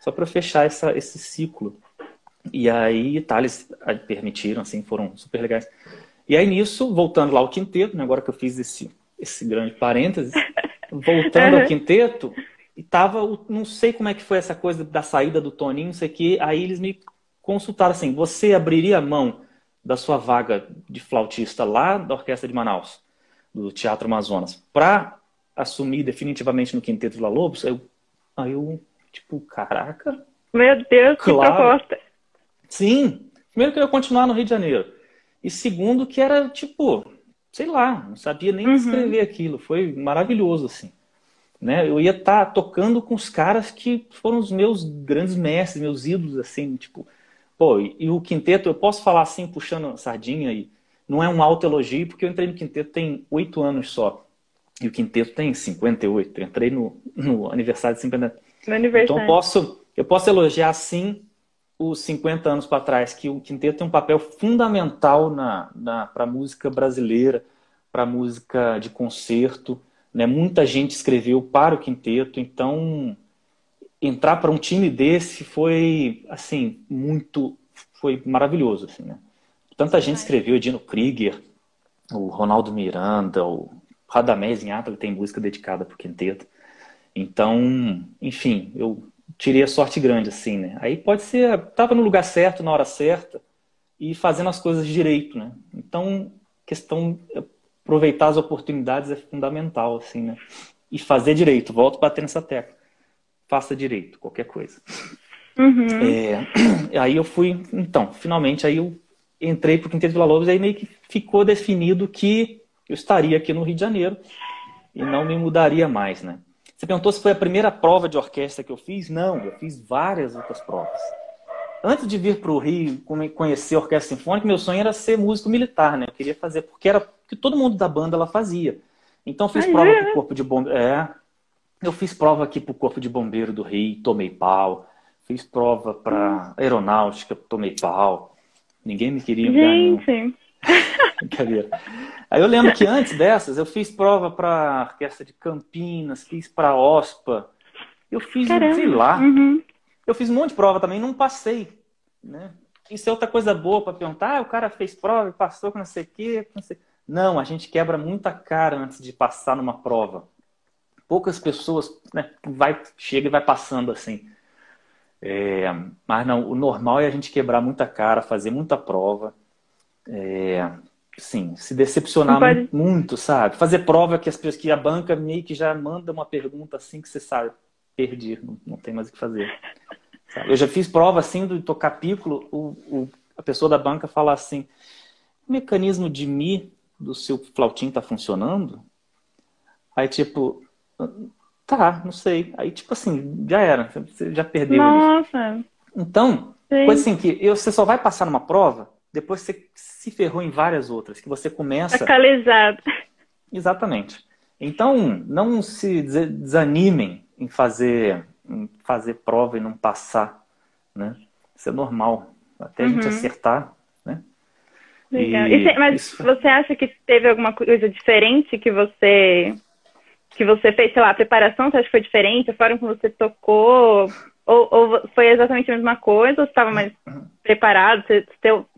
só para fechar essa, esse ciclo. E aí, eles permitiram, assim, foram super legais. E aí, nisso, voltando lá ao quinteto, né, agora que eu fiz esse, esse grande parênteses, voltando ao quinteto, e tava, não sei como é que foi essa coisa da saída do Toninho, sei que, aí eles me consultaram assim, você abriria a mão da sua vaga de flautista lá da Orquestra de Manaus, do Teatro Amazonas, para assumir definitivamente no Quinteto Vila Lobos, eu, aí eu, tipo, caraca. Meu Deus, claro. que proposta. Sim. Primeiro que eu ia continuar no Rio de Janeiro. E segundo que era, tipo, sei lá, não sabia nem uhum. escrever aquilo. Foi maravilhoso, assim. Né? Eu ia estar tá tocando com os caras que foram os meus grandes mestres, meus ídolos, assim, tipo, Pô, e, e, o quinteto, eu posso falar assim, puxando sardinha aí, não é um autoelogio, porque eu entrei no quinteto tem oito anos só. E o quinteto tem 58. Eu entrei no, no aniversário de 50 No aniversário. Então eu posso, eu posso elogiar sim os 50 anos para trás, que o quinteto tem um papel fundamental na, na, para a música brasileira, para a música de concerto. Né? Muita gente escreveu para o quinteto, então entrar para um time desse foi, assim, muito, foi maravilhoso, assim, né? Tanta gente escreveu, Dino Krieger, o Ronaldo Miranda, o Radamés em Atlas tem música dedicada para o quinteto. Então, enfim, eu tirei a sorte grande, assim, né? Aí pode ser, tava no lugar certo, na hora certa, e fazendo as coisas direito, né? Então, questão aproveitar as oportunidades é fundamental, assim, né? E fazer direito, volto bater nessa tecla faça direito, qualquer coisa. Uhum. É, aí eu fui, então, finalmente, aí eu entrei para o Quinteto Vila Lobos, aí meio que ficou definido que eu estaria aqui no Rio de Janeiro e não me mudaria mais, né? Você perguntou se foi a primeira prova de orquestra que eu fiz? Não, eu fiz várias outras provas. Antes de vir para o Rio conhecer a orquestra sinfônica, meu sonho era ser músico militar, né? Eu queria fazer, porque era que todo mundo da banda ela fazia. Então eu fiz prova é? para o corpo de bombeiro. É, eu fiz prova aqui para o Corpo de Bombeiro do Rio, tomei pau. Fiz prova para aeronáutica, tomei pau. Ninguém me queria Gente. Brincadeira. Aí eu lembro que antes dessas, eu fiz prova para Orquestra de Campinas, fiz para a OSPA. Eu fiz, Caramba. sei lá. Uhum. Eu fiz um monte de prova também, não passei. Né? Isso é outra coisa boa para perguntar. Ah, o cara fez prova e passou com não sei o quê. Não, sei... não, a gente quebra muita cara antes de passar numa prova poucas pessoas, né, vai, chega e vai passando assim. É, mas não, o normal é a gente quebrar muita cara, fazer muita prova. É, sim, se decepcionar pode... muito, sabe? Fazer prova que as pessoas que a banca meio que já manda uma pergunta assim que você sabe, perdi, não, não tem mais o que fazer. Sabe? Eu já fiz prova assim de tocar piccolo, o, o, a pessoa da banca fala assim, o mecanismo de mi do seu flautinho tá funcionando? Aí, tipo, tá, não sei. Aí, tipo assim, já era, você já perdeu. Nossa! Isso. Então, Sim. coisa assim, que você só vai passar numa prova depois você se ferrou em várias outras, que você começa... Localizado. Exatamente. Então, não se desanimem em fazer, em fazer prova e não passar, né? Isso é normal. Até a gente uhum. acertar, né? Legal. E, e mas isso... você acha que teve alguma coisa diferente que você que você fez, sei lá, a preparação, você acha que foi diferente? A forma como você tocou? Ou, ou foi exatamente a mesma coisa? Ou você estava mais preparado? Você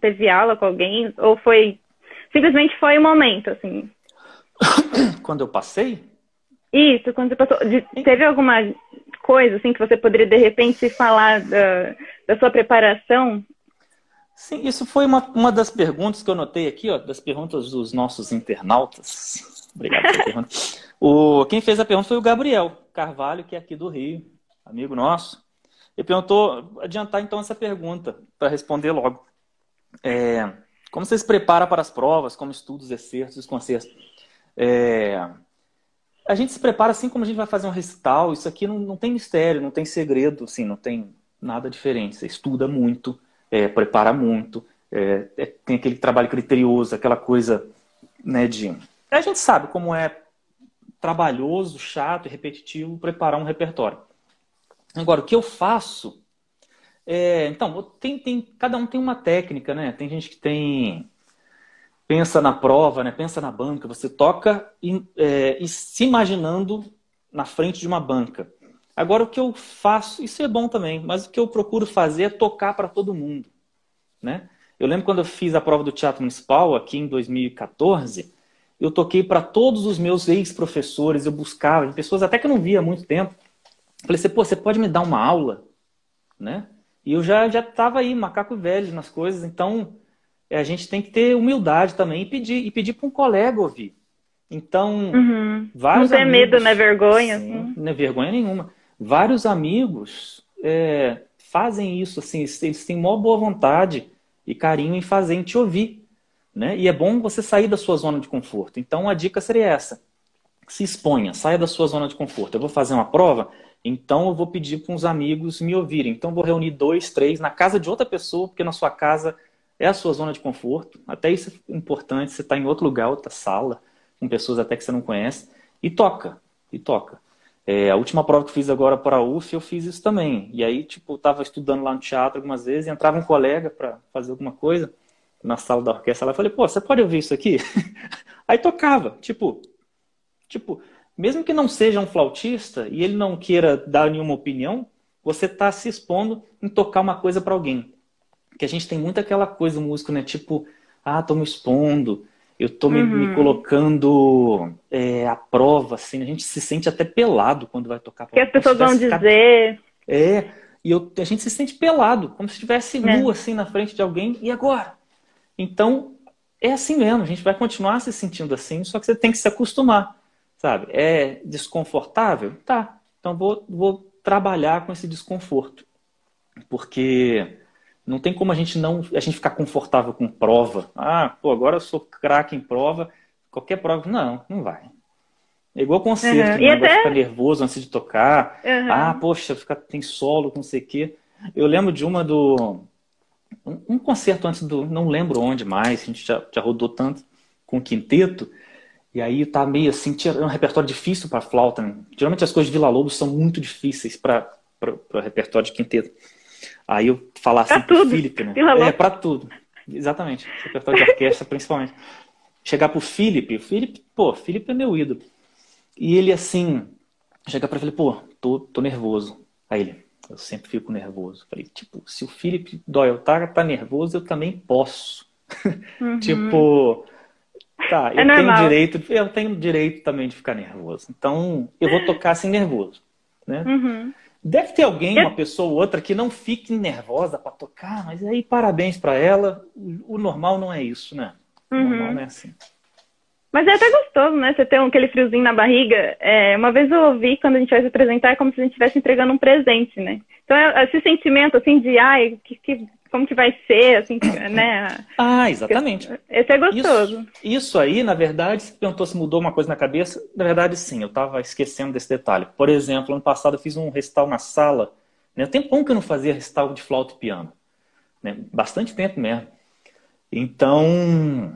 teve aula com alguém? Ou foi... Simplesmente foi o um momento, assim? Quando eu passei? Isso, quando você passou. Teve alguma coisa, assim, que você poderia, de repente, falar da, da sua preparação? Sim, isso foi uma, uma das perguntas que eu notei aqui, ó, das perguntas dos nossos internautas. Obrigado pela pergunta. O, quem fez a pergunta foi o Gabriel Carvalho, que é aqui do Rio, amigo nosso. Ele perguntou, adiantar então essa pergunta, para responder logo. É, como você se prepara para as provas, como estuda os exercícios, os concertos? É, a gente se prepara assim como a gente vai fazer um recital, isso aqui não, não tem mistério, não tem segredo, assim, não tem nada diferente. Você estuda muito, é, prepara muito, é, é, tem aquele trabalho criterioso, aquela coisa né, de... A gente sabe como é trabalhoso, chato e repetitivo preparar um repertório. Agora, o que eu faço é, então, tem, tem, cada um tem uma técnica, né? Tem gente que tem pensa na prova, né? Pensa na banca. Você toca e, é, e se imaginando na frente de uma banca. Agora, o que eu faço, isso é bom também, mas o que eu procuro fazer é tocar para todo mundo, né? Eu lembro quando eu fiz a prova do Teatro Municipal aqui em 2014, eu toquei para todos os meus ex-professores, eu buscava, pessoas até que eu não via há muito tempo, Falei assim, pô, você pode me dar uma aula? Né? E eu já já estava aí, macaco velho nas coisas, então é, a gente tem que ter humildade também e pedir, e pedir para um colega ouvir. Então, uhum. vários Não ter amigos, medo, né? Vergonha. Sim, assim. Não é vergonha nenhuma. Vários amigos é, fazem isso, assim, eles têm maior boa vontade e carinho em fazer, em te ouvir. Né? E é bom você sair da sua zona de conforto. Então, a dica seria essa. Se exponha, saia da sua zona de conforto. Eu vou fazer uma prova, então eu vou pedir para uns amigos me ouvirem. Então eu vou reunir dois, três na casa de outra pessoa, porque na sua casa é a sua zona de conforto. Até isso é importante. Você está em outro lugar, outra sala, com pessoas até que você não conhece, e toca, e toca. É, a última prova que fiz agora para a UF, eu fiz isso também. E aí, tipo, estava estudando lá no teatro algumas vezes, e entrava um colega para fazer alguma coisa na sala da orquestra. Lá, eu falei, pô, você pode ouvir isso aqui? aí tocava, tipo, tipo, mesmo que não seja um flautista e ele não queira dar nenhuma opinião, você está se expondo em tocar uma coisa para alguém. Que a gente tem muito aquela coisa, músico, né? Tipo, ah, tô me expondo, eu tô me, uhum. me colocando é, à prova, assim. A gente se sente até pelado quando vai tocar. Que as pessoas vão dizer. É, e eu, a gente se sente pelado, como se estivesse é. nu, assim, na frente de alguém. E agora? Então, é assim mesmo. A gente vai continuar se sentindo assim, só que você tem que se acostumar. Sabe? É desconfortável? Tá. Então vou, vou trabalhar com esse desconforto. Porque não tem como a gente não a gente ficar confortável com prova. Ah, pô, agora eu sou craque em prova. Qualquer prova. Não, não vai. É igual concerto, uhum. né? até... ficar nervoso antes de tocar. Uhum. Ah, poxa, fica, tem solo, não sei o quê. Eu lembro de uma do. Um, um, concerto antes do. Não lembro onde mais, a gente já, já rodou tanto com quinteto. E aí tá meio assim, é um repertório difícil para flauta. Né? Geralmente as coisas de Vila Lobos são muito difíceis para o repertório de quinteto. Aí eu falar assim pro tudo. Felipe, né? É, para tudo. Exatamente. Repertório de orquestra, principalmente. Chegar pro Felipe, o Felipe, pô, Felipe é meu ídolo. E ele assim, chegar para ele, pô, tô, tô nervoso. Aí ele, eu sempre fico nervoso. Falei, tipo, se o Felipe Doyle tá, tá nervoso, eu também posso. Uhum. tipo, Tá, é eu normal. tenho direito, eu tenho direito também de ficar nervoso. Então, eu vou tocar assim nervoso, né? Uhum. Deve ter alguém, uma pessoa ou outra, que não fique nervosa para tocar, mas aí parabéns para ela. O, normal não é isso, né? O uhum. normal não é assim. Mas é até gostoso, né? Você ter aquele friozinho na barriga. É, uma vez eu ouvi, quando a gente vai se apresentar, é como se a gente estivesse entregando um presente, né? Então, é, esse sentimento, assim, de, ai, que, que, como que vai ser, assim, né? Ah, exatamente. Esse é gostoso. Isso, isso aí, na verdade, se perguntou se mudou uma coisa na cabeça, na verdade, sim, eu estava esquecendo desse detalhe. Por exemplo, ano passado eu fiz um recital na sala, né? Tem pouco que eu não fazia recital de flauta e piano. Né? Bastante tempo mesmo. Então,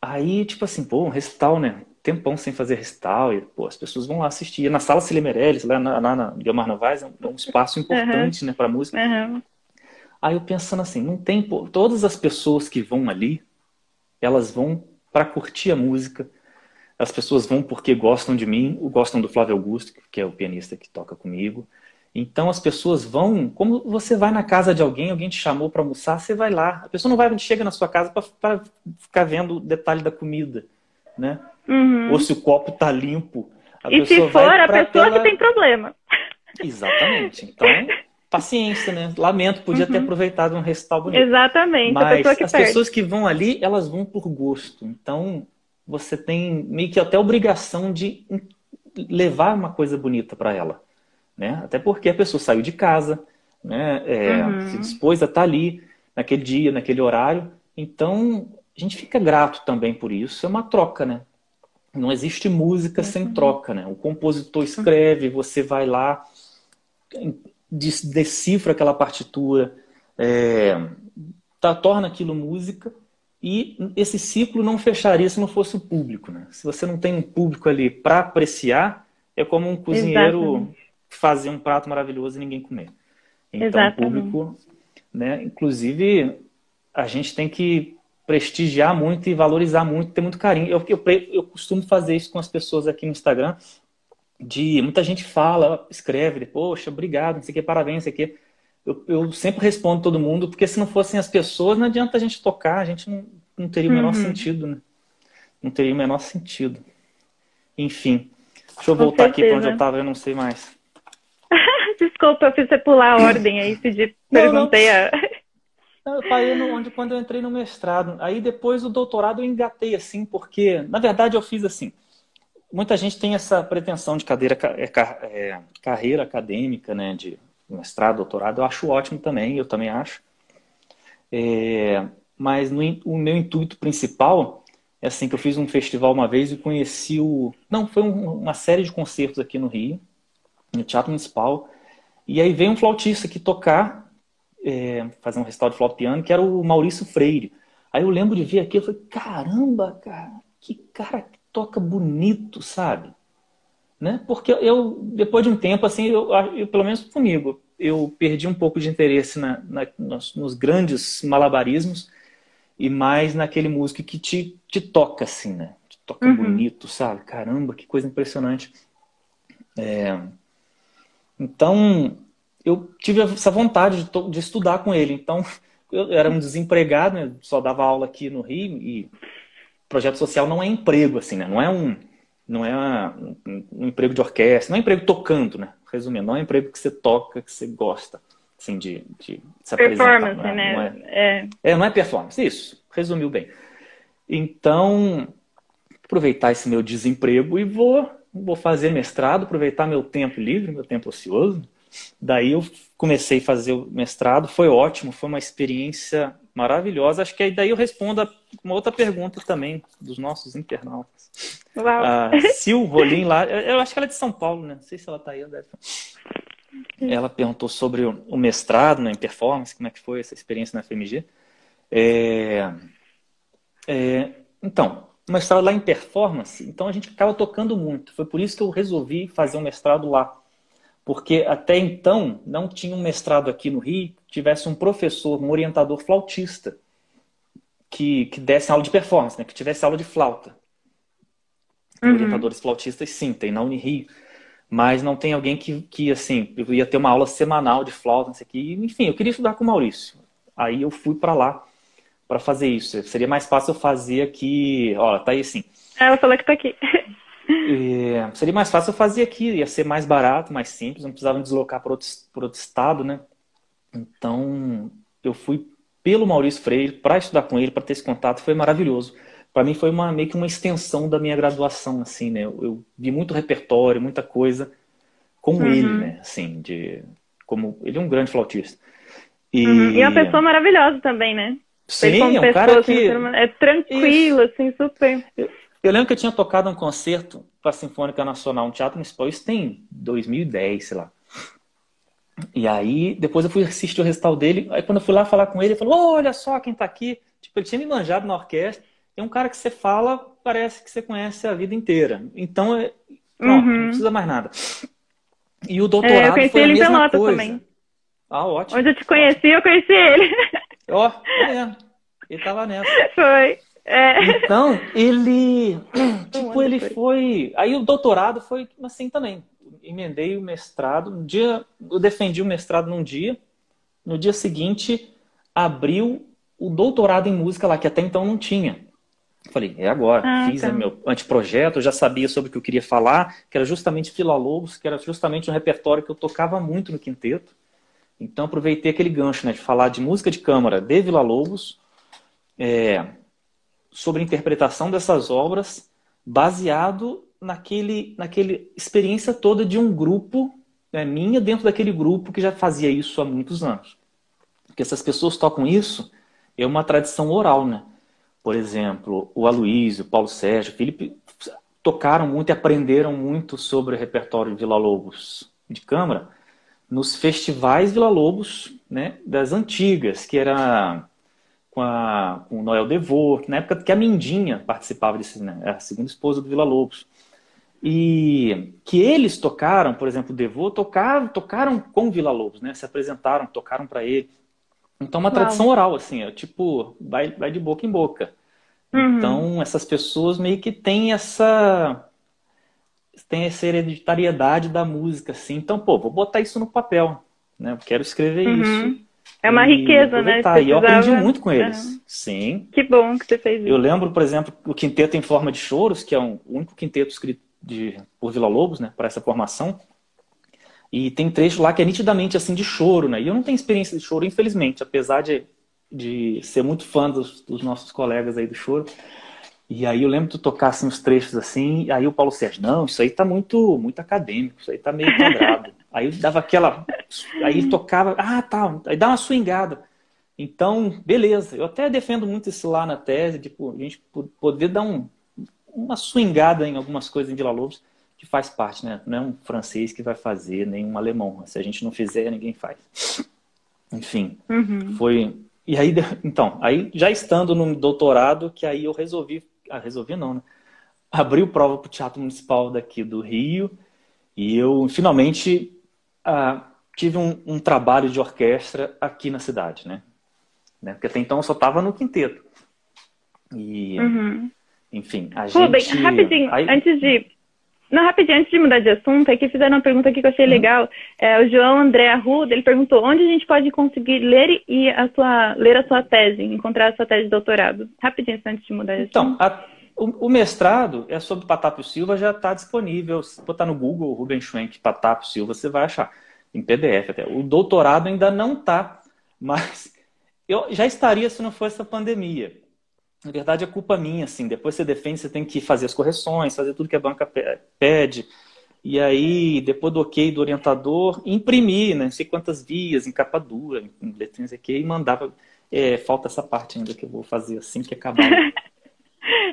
aí, tipo assim, pô, um recital, né? Tempão sem fazer recital, e, pô, as pessoas vão lá assistir. na sala Cília Meirelles, lá na, na, na Guilmar Novaes, é um, é um espaço importante, uhum. né, para música. Uhum. Aí eu pensando assim, não tem, pô, todas as pessoas que vão ali, elas vão para curtir a música, as pessoas vão porque gostam de mim, gostam do Flávio Augusto, que é o pianista que toca comigo, então as pessoas vão, como você vai na casa de alguém, alguém te chamou para almoçar, você vai lá. A pessoa não vai chega na sua casa para ficar vendo o detalhe da comida, né? Uhum. Ou se o copo tá limpo. e se for a pessoa pela... que tem problema. Exatamente. Então, paciência, né? Lamento, podia uhum. ter aproveitado um recital bonito. Exatamente. Mas as perde. pessoas que vão ali, elas vão por gosto. Então, você tem meio que até obrigação de levar uma coisa bonita para ela né? Até porque a pessoa saiu de casa, né? É, uhum. Se dispôs a estar ali naquele dia, naquele horário. Então, a gente fica grato também por isso. É uma troca, né? Não existe música uhum. sem troca, né? O compositor escreve, você vai lá, decifra aquela partitura, é, tá, torna aquilo música e esse ciclo não fecharia se não fosse o público, né? Se você não tem um público ali para apreciar, é como um cozinheiro Exatamente fazer um prato maravilhoso e ninguém comer. Então, Exatamente. o público, né? Inclusive, a gente tem que prestigiar muito e valorizar muito, ter muito carinho. Eu, eu, eu costumo fazer isso com as pessoas aqui no Instagram. De muita gente fala, escreve, poxa, obrigado, não sei o que, parabéns, não sei o que. Eu, eu, sempre respondo todo mundo, porque se não fossem as pessoas, não adianta a gente tocar, a gente não, não teria o menor uhum. sentido, né? Não teria o menor sentido. Enfim, deixa eu com voltar certeza. aqui para onde eu estava, eu não sei mais. Desculpa, eu fiz você pular a ordem aí, pedi, perguntei não. a. Eu parei no, onde, quando eu entrei no mestrado. Aí depois o doutorado eu engatei assim, porque, na verdade, eu fiz assim. Muita gente tem essa pretensão de cadeira, é, é, carreira acadêmica, né? De mestrado, doutorado. Eu acho ótimo também, eu também acho. É, mas no, o meu intuito principal é assim que eu fiz um festival uma vez e conheci o. Não, foi um, uma série de concertos aqui no Rio no Teatro Municipal. E aí veio um flautista aqui tocar, é, fazer um recital de flauta piano, que era o Maurício Freire. Aí eu lembro de ver aqui, eu falei, caramba, cara, que cara que toca bonito, sabe? Né? Porque eu, depois de um tempo, assim, eu, eu pelo menos comigo, eu perdi um pouco de interesse na, na nos, nos, grandes malabarismos e mais naquele músico que te, te toca, assim, né? Te toca uhum. bonito, sabe? Caramba, que coisa impressionante. É, então, eu tive essa vontade de, de estudar com ele. Então, eu era um desempregado, né? só dava aula aqui no Rio e projeto social não é emprego, assim, né? Não é um, não é um, um, emprego de orquestra, não é emprego tocando, né? Resumindo, não é emprego que você toca, que você gosta, assim, de, de se performance, apresentar. Não é, né? Não é, é... é, não é performance, isso, resumiu bem. Então, aproveitar esse meu desemprego e vou vou fazer mestrado, aproveitar meu tempo livre, meu tempo ocioso. Daí eu comecei a fazer o mestrado, foi ótimo, foi uma experiência maravilhosa. Acho que aí daí eu respondo a uma outra pergunta também dos nossos internautas. Uau. A Sil Rolim lá, eu acho que ela é de São Paulo, né? Não sei se ela está aí. Deve... Ela perguntou sobre o mestrado né, em performance, como é que foi essa experiência na FMG. É... É... Então, um mestrado lá em performance, então a gente acaba tocando muito. Foi por isso que eu resolvi fazer um mestrado lá. Porque até então não tinha um mestrado aqui no Rio que tivesse um professor, um orientador flautista que, que desse aula de performance, né? que tivesse aula de flauta. Uhum. Orientadores flautistas, sim, tem na Unirio. Mas não tem alguém que, que, assim, eu ia ter uma aula semanal de flauta, não sei o quê. Enfim, eu queria estudar com o Maurício. Aí eu fui para lá para fazer isso. Seria mais fácil eu fazer aqui. Ó, tá aí sim. Ela falou que tá aqui. É, seria mais fácil eu fazer aqui, ia ser mais barato, mais simples, não precisava me deslocar para outro, outro estado, né? Então, eu fui pelo Maurício Freire para estudar com ele, para ter esse contato, foi maravilhoso. para mim foi uma, meio que uma extensão da minha graduação, assim, né? Eu, eu vi muito repertório, muita coisa com uhum. ele, né? Assim, de como ele é um grande flautista. E, uhum. e é uma pessoa maravilhosa também, né? Sim, é um cara que assim, é tranquilo, Isso. assim, super. Eu, eu, lembro que eu tinha tocado um concerto para a Sinfônica Nacional, um teatro municipal. Isso tem 2010, sei lá. E aí, depois eu fui assistir o recital dele. Aí, quando eu fui lá falar com ele, ele falou: Olha só quem tá aqui. Tipo, ele tinha me manjado na orquestra. É um cara que você fala, parece que você conhece a vida inteira. Então, é... pronto, uhum. não precisa mais nada. E o doutorado é, eu conheci foi a ele mesma em coisa. também. Ah, ótimo. Onde eu te conheci, eu conheci ele. Ó, oh, é. Ele tava nessa. Foi. É. Então, ele. Tipo, ele foi. Aí o doutorado foi assim também. Emendei o mestrado. Um dia, eu defendi o mestrado num dia. No dia seguinte, abriu o doutorado em música lá, que até então não tinha. Falei, é agora. Ah, Fiz tá. meu anteprojeto, já sabia sobre o que eu queria falar, que era justamente Filalobos, que era justamente um repertório que eu tocava muito no quinteto. Então aproveitei aquele gancho né, de falar de música de câmara de Vila Lobos, é, sobre a interpretação dessas obras, baseado naquele, naquele experiência toda de um grupo, né, minha dentro daquele grupo que já fazia isso há muitos anos. Porque essas pessoas tocam isso, é uma tradição oral, né? Por exemplo, o Aloysio, o Paulo Sérgio, o Felipe tocaram muito e aprenderam muito sobre o repertório Vila Lobos de câmara nos festivais Vila Lobos, né, das antigas, que era com, a, com o Noel Devor, que na época que a Mindinha participava desse, né, a segunda esposa do Vila Lobos. E que eles tocaram, por exemplo, o Devor, tocaram, tocaram com Vila Lobos, né, se apresentaram, tocaram para ele. Então, uma Uau. tradição oral, assim, é, tipo, vai, vai de boca em boca. Uhum. Então, essas pessoas meio que têm essa tem essa hereditariedade da música, assim. Então, pô, vou botar isso no papel, né? Eu quero escrever uhum. isso. É uma riqueza, né? E eu aprendi muito com eles. Uhum. Sim. Que bom que você fez isso. Eu lembro, por exemplo, o Quinteto em Forma de Choros, que é um, o único quinteto escrito de, por Vila Lobos, né? Para essa formação. E tem trecho lá que é nitidamente assim de choro, né? E eu não tenho experiência de choro, infelizmente, apesar de, de ser muito fã dos, dos nossos colegas aí do choro. E aí eu lembro de tocar assim, os trechos assim, aí o Paulo Sérgio, não, isso aí tá muito, muito acadêmico, isso aí tá meio quadrado. Aí eu dava aquela. Aí ele tocava, ah, tá, aí dá uma swingada. Então, beleza. Eu até defendo muito isso lá na tese, tipo, a gente poder dar um, uma swingada em algumas coisas em Vila Lobos, que faz parte, né? Não é um francês que vai fazer, nem um alemão. Se a gente não fizer, ninguém faz. Enfim, uhum. foi. E aí, então, aí já estando no doutorado, que aí eu resolvi ah, resolvi não, né? Abriu prova para o Teatro Municipal daqui do Rio e eu finalmente ah, tive um, um, trabalho de orquestra aqui na cidade, né? né? Porque até então eu só estava no quinteto. E, uhum. enfim, a Rubem, gente... rapidinho, Aí... antes de não, rapidinho, antes de mudar de assunto, aqui fizeram uma pergunta aqui que eu achei uhum. legal. É, o João André Arruda, ele perguntou onde a gente pode conseguir ler e a sua, ler a sua tese, encontrar a sua tese de doutorado. Rapidinho, antes de mudar de então, assunto. Então, o, o, mestrado é sobre Patápio Silva, já está disponível. Se botar no Google Ruben Schwenk Patápio Silva, você vai achar. Em PDF até. O doutorado ainda não está, mas eu já estaria se não fosse a pandemia na verdade, é culpa minha, assim. Depois você defende, você tem que fazer as correções, fazer tudo que a banca pede. E aí, depois do ok do orientador, imprimir, né? Não sei quantas vias, em capa dura, em letrinhas aqui, e mandava. É, falta essa parte ainda que eu vou fazer assim que acabar.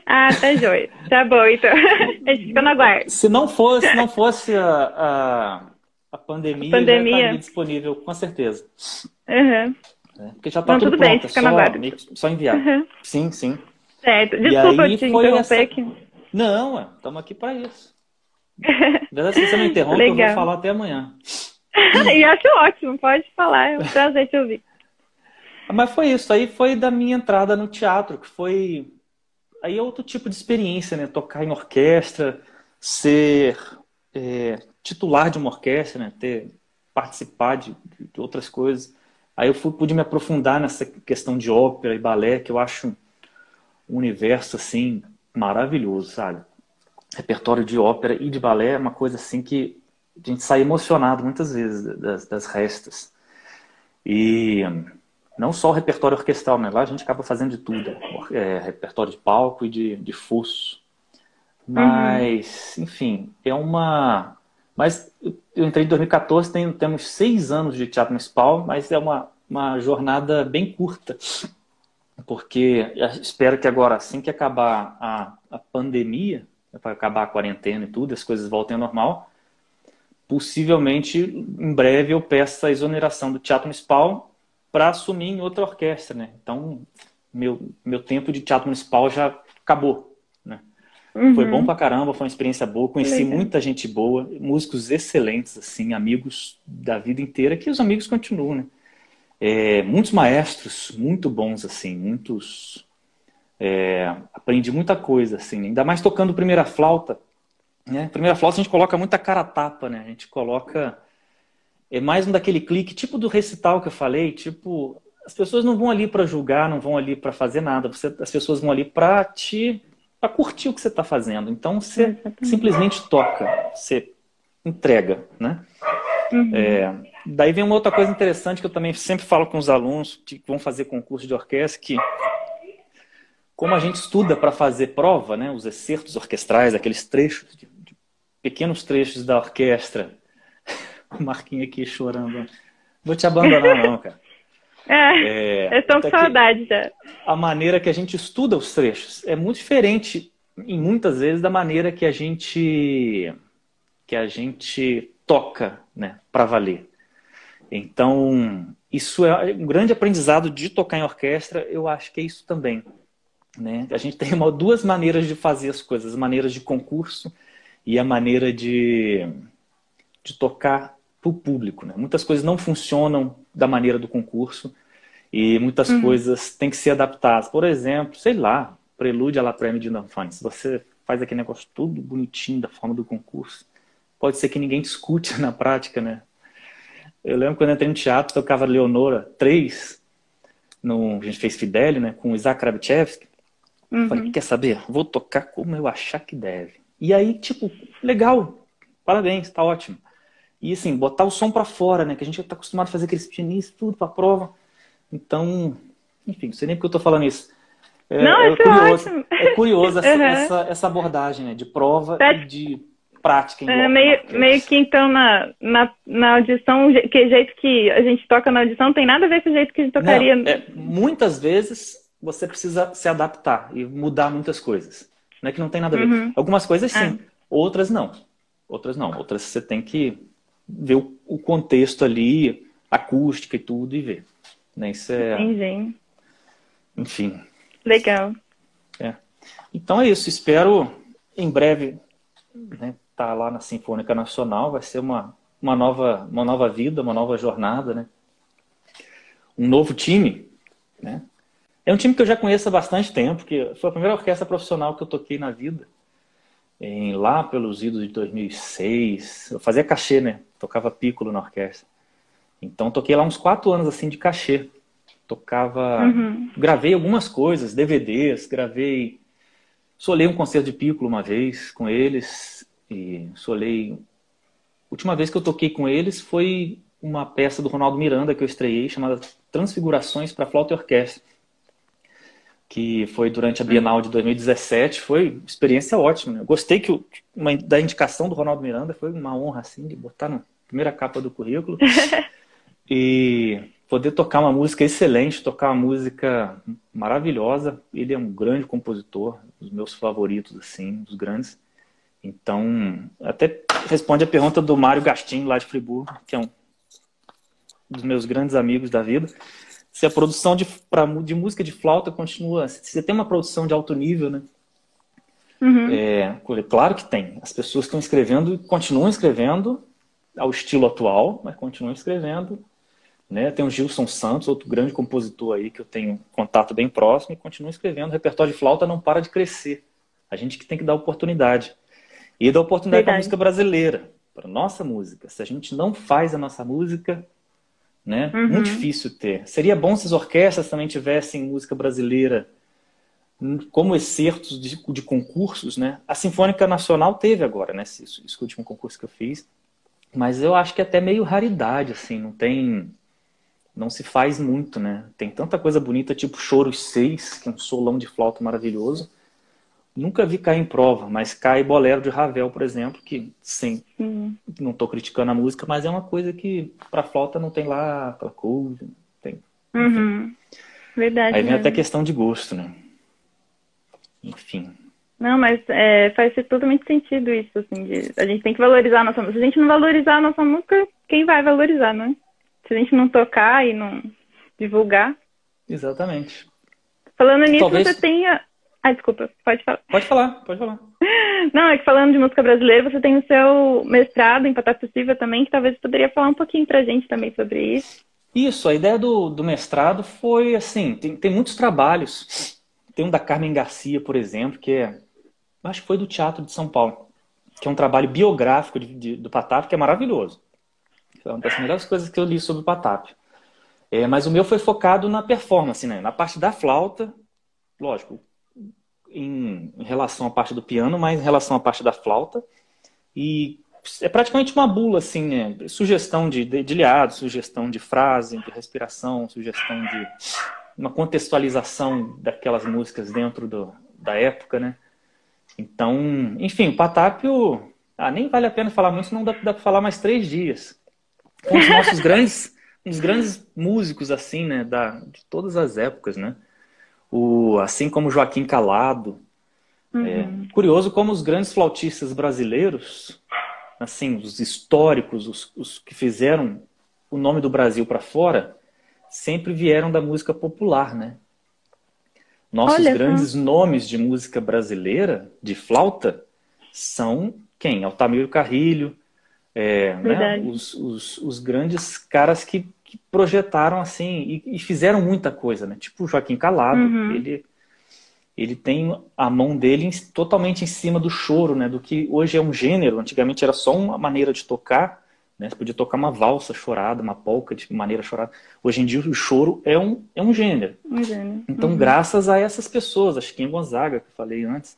ah, tá joia. Tá bom, então. A gente fica no aguardo. Se não fosse, se não fosse a, a, a pandemia, a pandemia. já estaria disponível, com certeza. Uhum. Porque já está tudo, tudo pronto, bem, fica é só, só enviar. Uhum. Sim, sim. Certo. Desculpa te interromper essa... aqui. Não, estamos aqui para isso. Verdade, se você me interrompe, Legal. eu vou falar até amanhã. e acho ótimo, pode falar, é um prazer te ouvir. Mas foi isso, aí foi da minha entrada no teatro, que foi. Aí é outro tipo de experiência, né? Tocar em orquestra, ser é, titular de uma orquestra, né? Ter, participar de, de outras coisas. Aí eu fui, pude me aprofundar nessa questão de ópera e balé, que eu acho um universo assim maravilhoso, sabe? Repertório de ópera e de balé é uma coisa assim que a gente sai emocionado muitas vezes das, das restas. E Não só o repertório orquestral, né? Lá a gente acaba fazendo de tudo. É, repertório de palco e de, de fuso. Mas, uhum. enfim, é uma. Mas eu entrei em 2014, tem, temos seis anos de teatro municipal, mas é uma, uma jornada bem curta. Porque espero que agora, assim que acabar a, a pandemia, vai acabar a quarentena e tudo, as coisas voltem ao normal, possivelmente em breve eu peço a exoneração do teatro municipal para assumir em outra orquestra, né? Então, meu, meu tempo de teatro municipal já acabou, né? Uhum. Foi bom pra caramba, foi uma experiência boa, conheci Legal. muita gente boa, músicos excelentes, assim, amigos da vida inteira, que os amigos continuam, né? É, muitos maestros muito bons, assim, muitos... É, aprendi muita coisa, assim, ainda mais tocando primeira flauta, né? Primeira flauta a gente coloca muita cara tapa, né? A gente coloca é mais um daquele clique, tipo do recital que eu falei, tipo, as pessoas não vão ali para julgar, não vão ali para fazer nada, você, as pessoas vão ali para te para curtir o que você está fazendo. Então você simplesmente toca, você entrega, né? Uhum. É, daí vem uma outra coisa interessante que eu também sempre falo com os alunos que vão fazer concurso de orquestra, que como a gente estuda para fazer prova, né, os excertos orquestrais, aqueles trechos, de, de pequenos trechos da orquestra, o Marquinhos aqui chorando. Vou te abandonar, não, cara. É, é, eu estou com saudade já. A maneira que a gente estuda os trechos é muito diferente, em muitas vezes, da maneira que a gente que a gente toca, né, para valer. Então, isso é um grande aprendizado de tocar em orquestra, eu acho que é isso também. Né? A gente tem uma, duas maneiras de fazer as coisas, maneiras de concurso e a maneira de, de tocar para o público. Né? Muitas coisas não funcionam da maneira do concurso e muitas uhum. coisas têm que ser adaptadas. Por exemplo, sei lá, prelúdio à La Prêmio de Danfani. Se você faz aquele negócio tudo bonitinho da forma do concurso, pode ser que ninguém discute na prática, né? Eu lembro quando eu entrei no teatro, tocava Leonora 3, no, a gente fez Fidelio, né, com Isaac Kravchevsky. Uhum. Falei, quer saber? Vou tocar como eu achar que deve. E aí, tipo, legal, parabéns, tá ótimo. E assim, botar o som para fora, né? Que a gente está acostumado a fazer aqueles pianistas, tudo para prova. Então, enfim, não sei nem porque eu estou falando isso. É, não, é, é curioso, ótimo. é curioso essa, uhum. essa, essa, abordagem né? de prova e de prática. Em é, meio, meio que então na, na, na audição, que jeito que a gente toca na audição tem nada a ver com o jeito que a gente tocaria. Não, é, muitas vezes você precisa se adaptar e mudar muitas coisas. Não é que não tem nada a ver. Uhum. Algumas coisas sim, é. outras não. Outras não. Outras você tem que ver o, o contexto ali, acústica e tudo, e ver. Né? Isso é. Entendi. Enfim. Legal. É. Então é isso. Espero em breve né, estar tá lá na Sinfônica Nacional. Vai ser uma, uma, nova, uma nova vida, uma nova jornada, né? Um novo time, né? É um time que eu já conheço há bastante tempo, porque foi a primeira orquestra profissional que eu toquei na vida. Em, lá pelos idos de 2006. Eu fazia cachê, né? Tocava piccolo na orquestra. Então toquei lá uns quatro anos assim de cachê. Tocava, uhum. gravei algumas coisas, DVDs, gravei, solei um concerto de piccolo uma vez com eles e solei. Última vez que eu toquei com eles foi uma peça do Ronaldo Miranda que eu estreiei chamada Transfigurações para flauta e orquestra, que foi durante a Bienal de 2017. Foi experiência ótima. Né? Gostei que uma, da indicação do Ronaldo Miranda foi uma honra assim de botar na primeira capa do currículo e poder tocar uma música excelente, tocar uma música maravilhosa. Ele é um grande compositor, dos meus favoritos assim, dos grandes. Então, até responde a pergunta do Mário Gastinho lá de Friburgo, que é um dos meus grandes amigos da vida. Se a produção de, pra, de música de flauta continua, se você tem uma produção de alto nível, né? Uhum. É, claro que tem. As pessoas estão escrevendo e continuam escrevendo ao estilo atual, mas continuam escrevendo. Né? Tem o Gilson Santos, outro grande compositor aí que eu tenho contato bem próximo e continua escrevendo. O repertório de flauta não para de crescer. A gente que tem que dar oportunidade. E dar oportunidade para a música brasileira, para nossa música. Se a gente não faz a nossa música, né? Uhum. Muito difícil ter. Seria bom se as orquestras também tivessem música brasileira como excertos de, de, concursos, né? A Sinfônica Nacional teve agora, né? Esse, esse, último concurso que eu fiz. Mas eu acho que é até meio raridade, assim, não tem não se faz muito, né? Tem tanta coisa bonita, tipo Choros 6, que é um solão de flauta maravilhoso. Nunca vi cair em prova, mas cai Bolero de Ravel, por exemplo, que sim, uhum. não estou criticando a música, mas é uma coisa que para flauta não tem lá aquela coisa, tem. Uhum. Verdade. Aí vem mesmo. até questão de gosto, né? Enfim. Não, mas é, faz totalmente sentido isso, assim, de, a gente tem que valorizar a nossa música. Se a gente não valorizar a nossa música, quem vai valorizar, né? Se a gente não tocar e não divulgar. Exatamente. Falando nisso, Talvez... você tenha. Ah, desculpa, pode falar. Pode falar, pode falar. Não, é que falando de música brasileira, você tem o seu mestrado em Patata também, que talvez você poderia falar um pouquinho pra gente também sobre isso. Isso, a ideia do, do mestrado foi assim, tem, tem muitos trabalhos. Tem um da Carmen Garcia, por exemplo, que é. Acho que foi do Teatro de São Paulo, que é um trabalho biográfico de, de, do Patata, que é maravilhoso. Foi uma das melhores coisas que eu li sobre o Patapio. É, mas o meu foi focado na performance, né? na parte da flauta, lógico, em, relação à parte do piano, mas em relação à parte da flauta. E é praticamente uma bula, assim, né? Sugestão de dedilhado, sugestão de frase, de respiração, sugestão de uma contextualização daquelas músicas dentro do, da época, né? Então, enfim, o Patápio, ah, nem vale a pena falar muito, senão dá, dá para falar mais três dias com os nossos grandes, uns grandes músicos assim, né, da, de todas as épocas, né? O, assim como Joaquim Calado. É, uhum. É, curioso como os grandes flautistas brasileiros, assim, os históricos, os, os que fizeram o nome do Brasil para fora, sempre vieram da música popular, né? Nossos Olha, grandes nomes de música brasileira, de flauta, são quem? Altamiro Carrilho, é, né, os, os, os, grandes caras que, que projetaram assim e, e, fizeram muita coisa, né? Tipo o Joaquim Calado, uhum. ele ele tem a mão dele totalmente em cima do choro, né? Do que hoje é um gênero. Antigamente era só uma maneira de tocar, né? Você podia tocar uma valsa chorada, uma polca de maneira chorada. Hoje em dia o choro é um, é um gênero. Um gênero. Então, uhum. graças a essas pessoas, acho que em Gonzaga, que eu falei antes.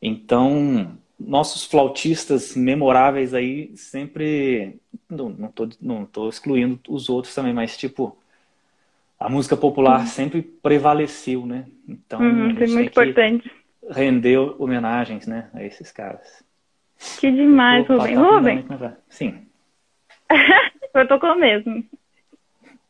Então, nossos flautistas memoráveis aí sempre. Não, não, tô, não tô excluindo os outros também, mas tipo. A música popular uhum. sempre prevaleceu, né? Então, uhum, é muito importante. Render homenagens, né, a esses caras. Que demais, Rubem. Rubem? Sim. Eu tocou mesmo.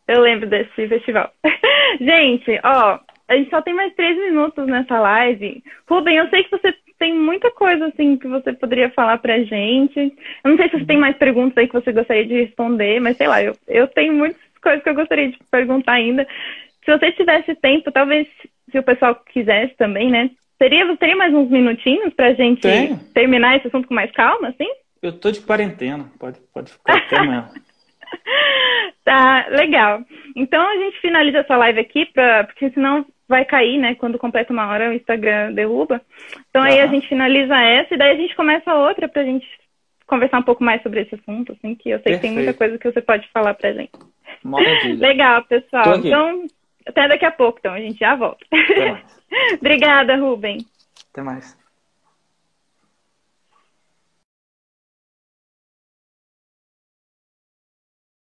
Eu lembro desse festival. gente, ó, a gente só tem mais três minutos nessa live. Rubem, eu sei que você tem muita coisa assim que você poderia falar pra gente. Eu não sei se você tem mais perguntas aí que você gostaria de responder, mas sei lá, eu, eu tenho muitas coisas que eu gostaria de perguntar ainda. Se você tivesse tempo, talvez se o pessoal quisesse também, né? Teria, teria mais uns minutinhos pra gente Tenho. terminar esse assunto com mais calma, assim? Eu tô de quarentena, pode, pode ficar até amanhã. tá, legal. Então a gente finaliza essa live aqui, pra, porque senão vai cair, né? Quando completa uma hora, o Instagram derruba. Então aí a gente finaliza essa e daí a gente começa outra pra gente conversar um pouco mais sobre esse assunto, assim, que eu sei Perfeito. que tem muita coisa que você pode falar pra gente. Maravilha. Legal, pessoal. Então, até daqui a pouco, então, a gente já volta. Obrigada, Rubem. Até mais.